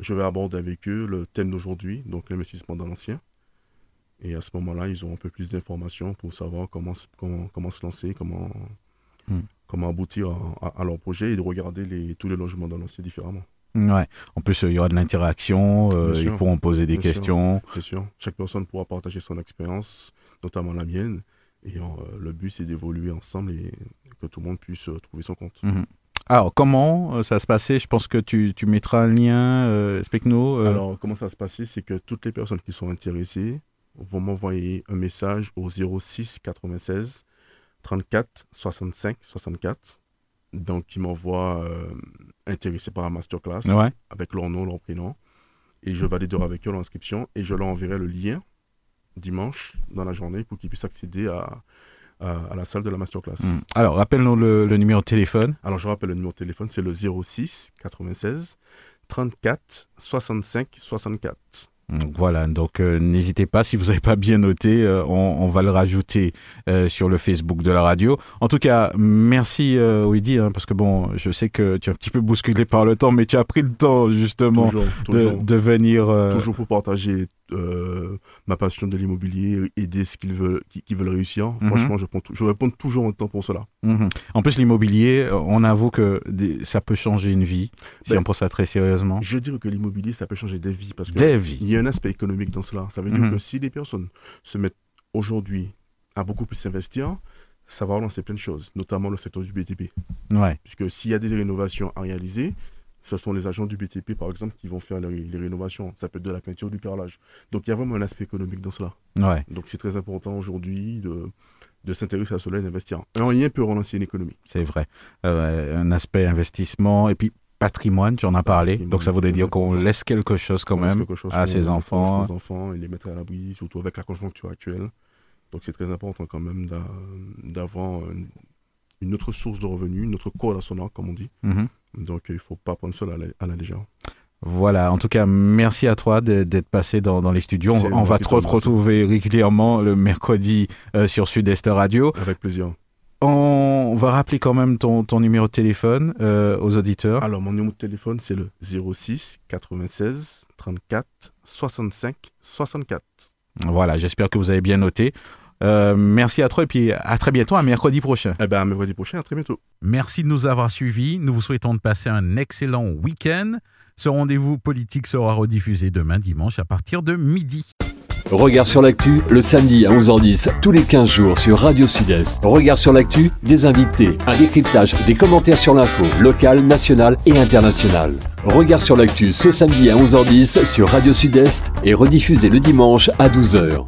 je vais aborder avec eux le thème d'aujourd'hui, donc l'investissement dans l'ancien. Et à ce moment-là, ils auront un peu plus d'informations pour savoir comment, se- comment, comment se lancer, comment, Hmm. Comment aboutir à, à- à leur projet et de regarder les, tous les logements dans l'ancien différemment. Ouais. En plus, euh, il y aura de l'interaction, euh, ils sûr. pourront poser des Bien sûr. questions. Bien sûr, chaque personne pourra partager son expérience, notamment la mienne. Et euh, le but, c'est d'évoluer ensemble et que tout le monde puisse euh, trouver son compte. Mhm. Alors, comment ça se passait? Je pense que tu, tu mettras un lien, explique-nous. Alors, comment ça se passer C'est que toutes les personnes qui sont intéressées vont m'envoyer un message au 06 96 34 65 64. Donc, ils m'envoient euh, intéressés par la masterclass ouais. avec leur nom, leur prénom. Et je validerai avec eux l'inscription et je leur enverrai le lien dimanche dans la journée pour qu'ils puissent accéder à, à, à la salle de la masterclass. Mhm. Alors, rappelle-nous le, le numéro de téléphone. Alors, je rappelle le numéro de téléphone, c'est le 06 96 34 65 64. Donc, voilà, donc euh, n'hésitez pas, si vous n'avez pas bien noté, euh, on, on va le rajouter euh, sur le Facebook de la radio. En tout cas, merci Weedy, hein, parce que bon, je sais que tu es un petit peu bousculé par le temps, mais tu as pris le temps justement Toujours, de, toujours, de venir... toujours pour partager euh, ma passion de l'immobilier, aider ce qu'ils veulent, qui, qui veulent réussir. Mhm. Franchement, je, réponds tou- je réponds toujours en temps pour cela. Mhm. En plus, l'immobilier, euh, on avoue que des- ça peut changer une vie, si Ben, on pense ça très sérieusement. Je dirais que l'immobilier, ça peut changer des vies parce que Des vies. il y a un aspect économique dans cela. Ça veut dire Mhm. que si les personnes se mettent aujourd'hui à beaucoup plus investir, ça va relancer plein de choses, notamment le secteur du BTP. Ouais. Puisque s'il y a des rénovations à réaliser, ce sont les agents du BTP, par exemple, qui vont faire les, les rénovations. Ça peut être de la peinture, du carrelage. Donc il y a vraiment un aspect économique dans cela. Ouais. Donc c'est très important aujourd'hui de, de s'intéresser à cela et d'investir. Un lien peut relancer une économie. C'est vrai. Euh, un aspect investissement et puis patrimoine, tu en as parlé. Patrimoine, Donc ça voudrait dire qu'on laisse quelque chose quand même chose à ses enfants. les enfants et les mettre à l'abri, surtout avec la conjoncture actuelle. Donc c'est très important quand même d'a- d'avoir une, autre source de revenus, une autre corde à son arc, comme on dit. Mhm. Donc il ne faut pas prendre cela à la, légère. Voilà, en tout cas, merci à toi d'être passé dans, dans les studios. On, va te retrouver régulièrement le mercredi euh, sur Sud-Est Radio. Avec plaisir. On va rappeler quand même ton, ton numéro de téléphone euh, aux auditeurs. Alors mon numéro de téléphone c'est le 06 96 34 65 64. Voilà, j'espère que vous avez bien noté. Euh, merci à toi et puis à très bientôt, à mercredi prochain. Eh bien à mercredi prochain, à très bientôt. Merci de nous avoir suivis. Nous vous souhaitons de passer un excellent week-end. Ce rendez-vous politique sera rediffusé demain dimanche à partir de midi. Regard sur l'actu, le samedi à 11h10, tous les 15 jours sur Radio Sud-Est. Regard sur l'actu, des invités, un décryptage, des commentaires sur l'info, locale, nationale et internationale. Regard sur l'actu ce samedi à 11h10 sur Radio Sud-Est et rediffusé le dimanche à 12h.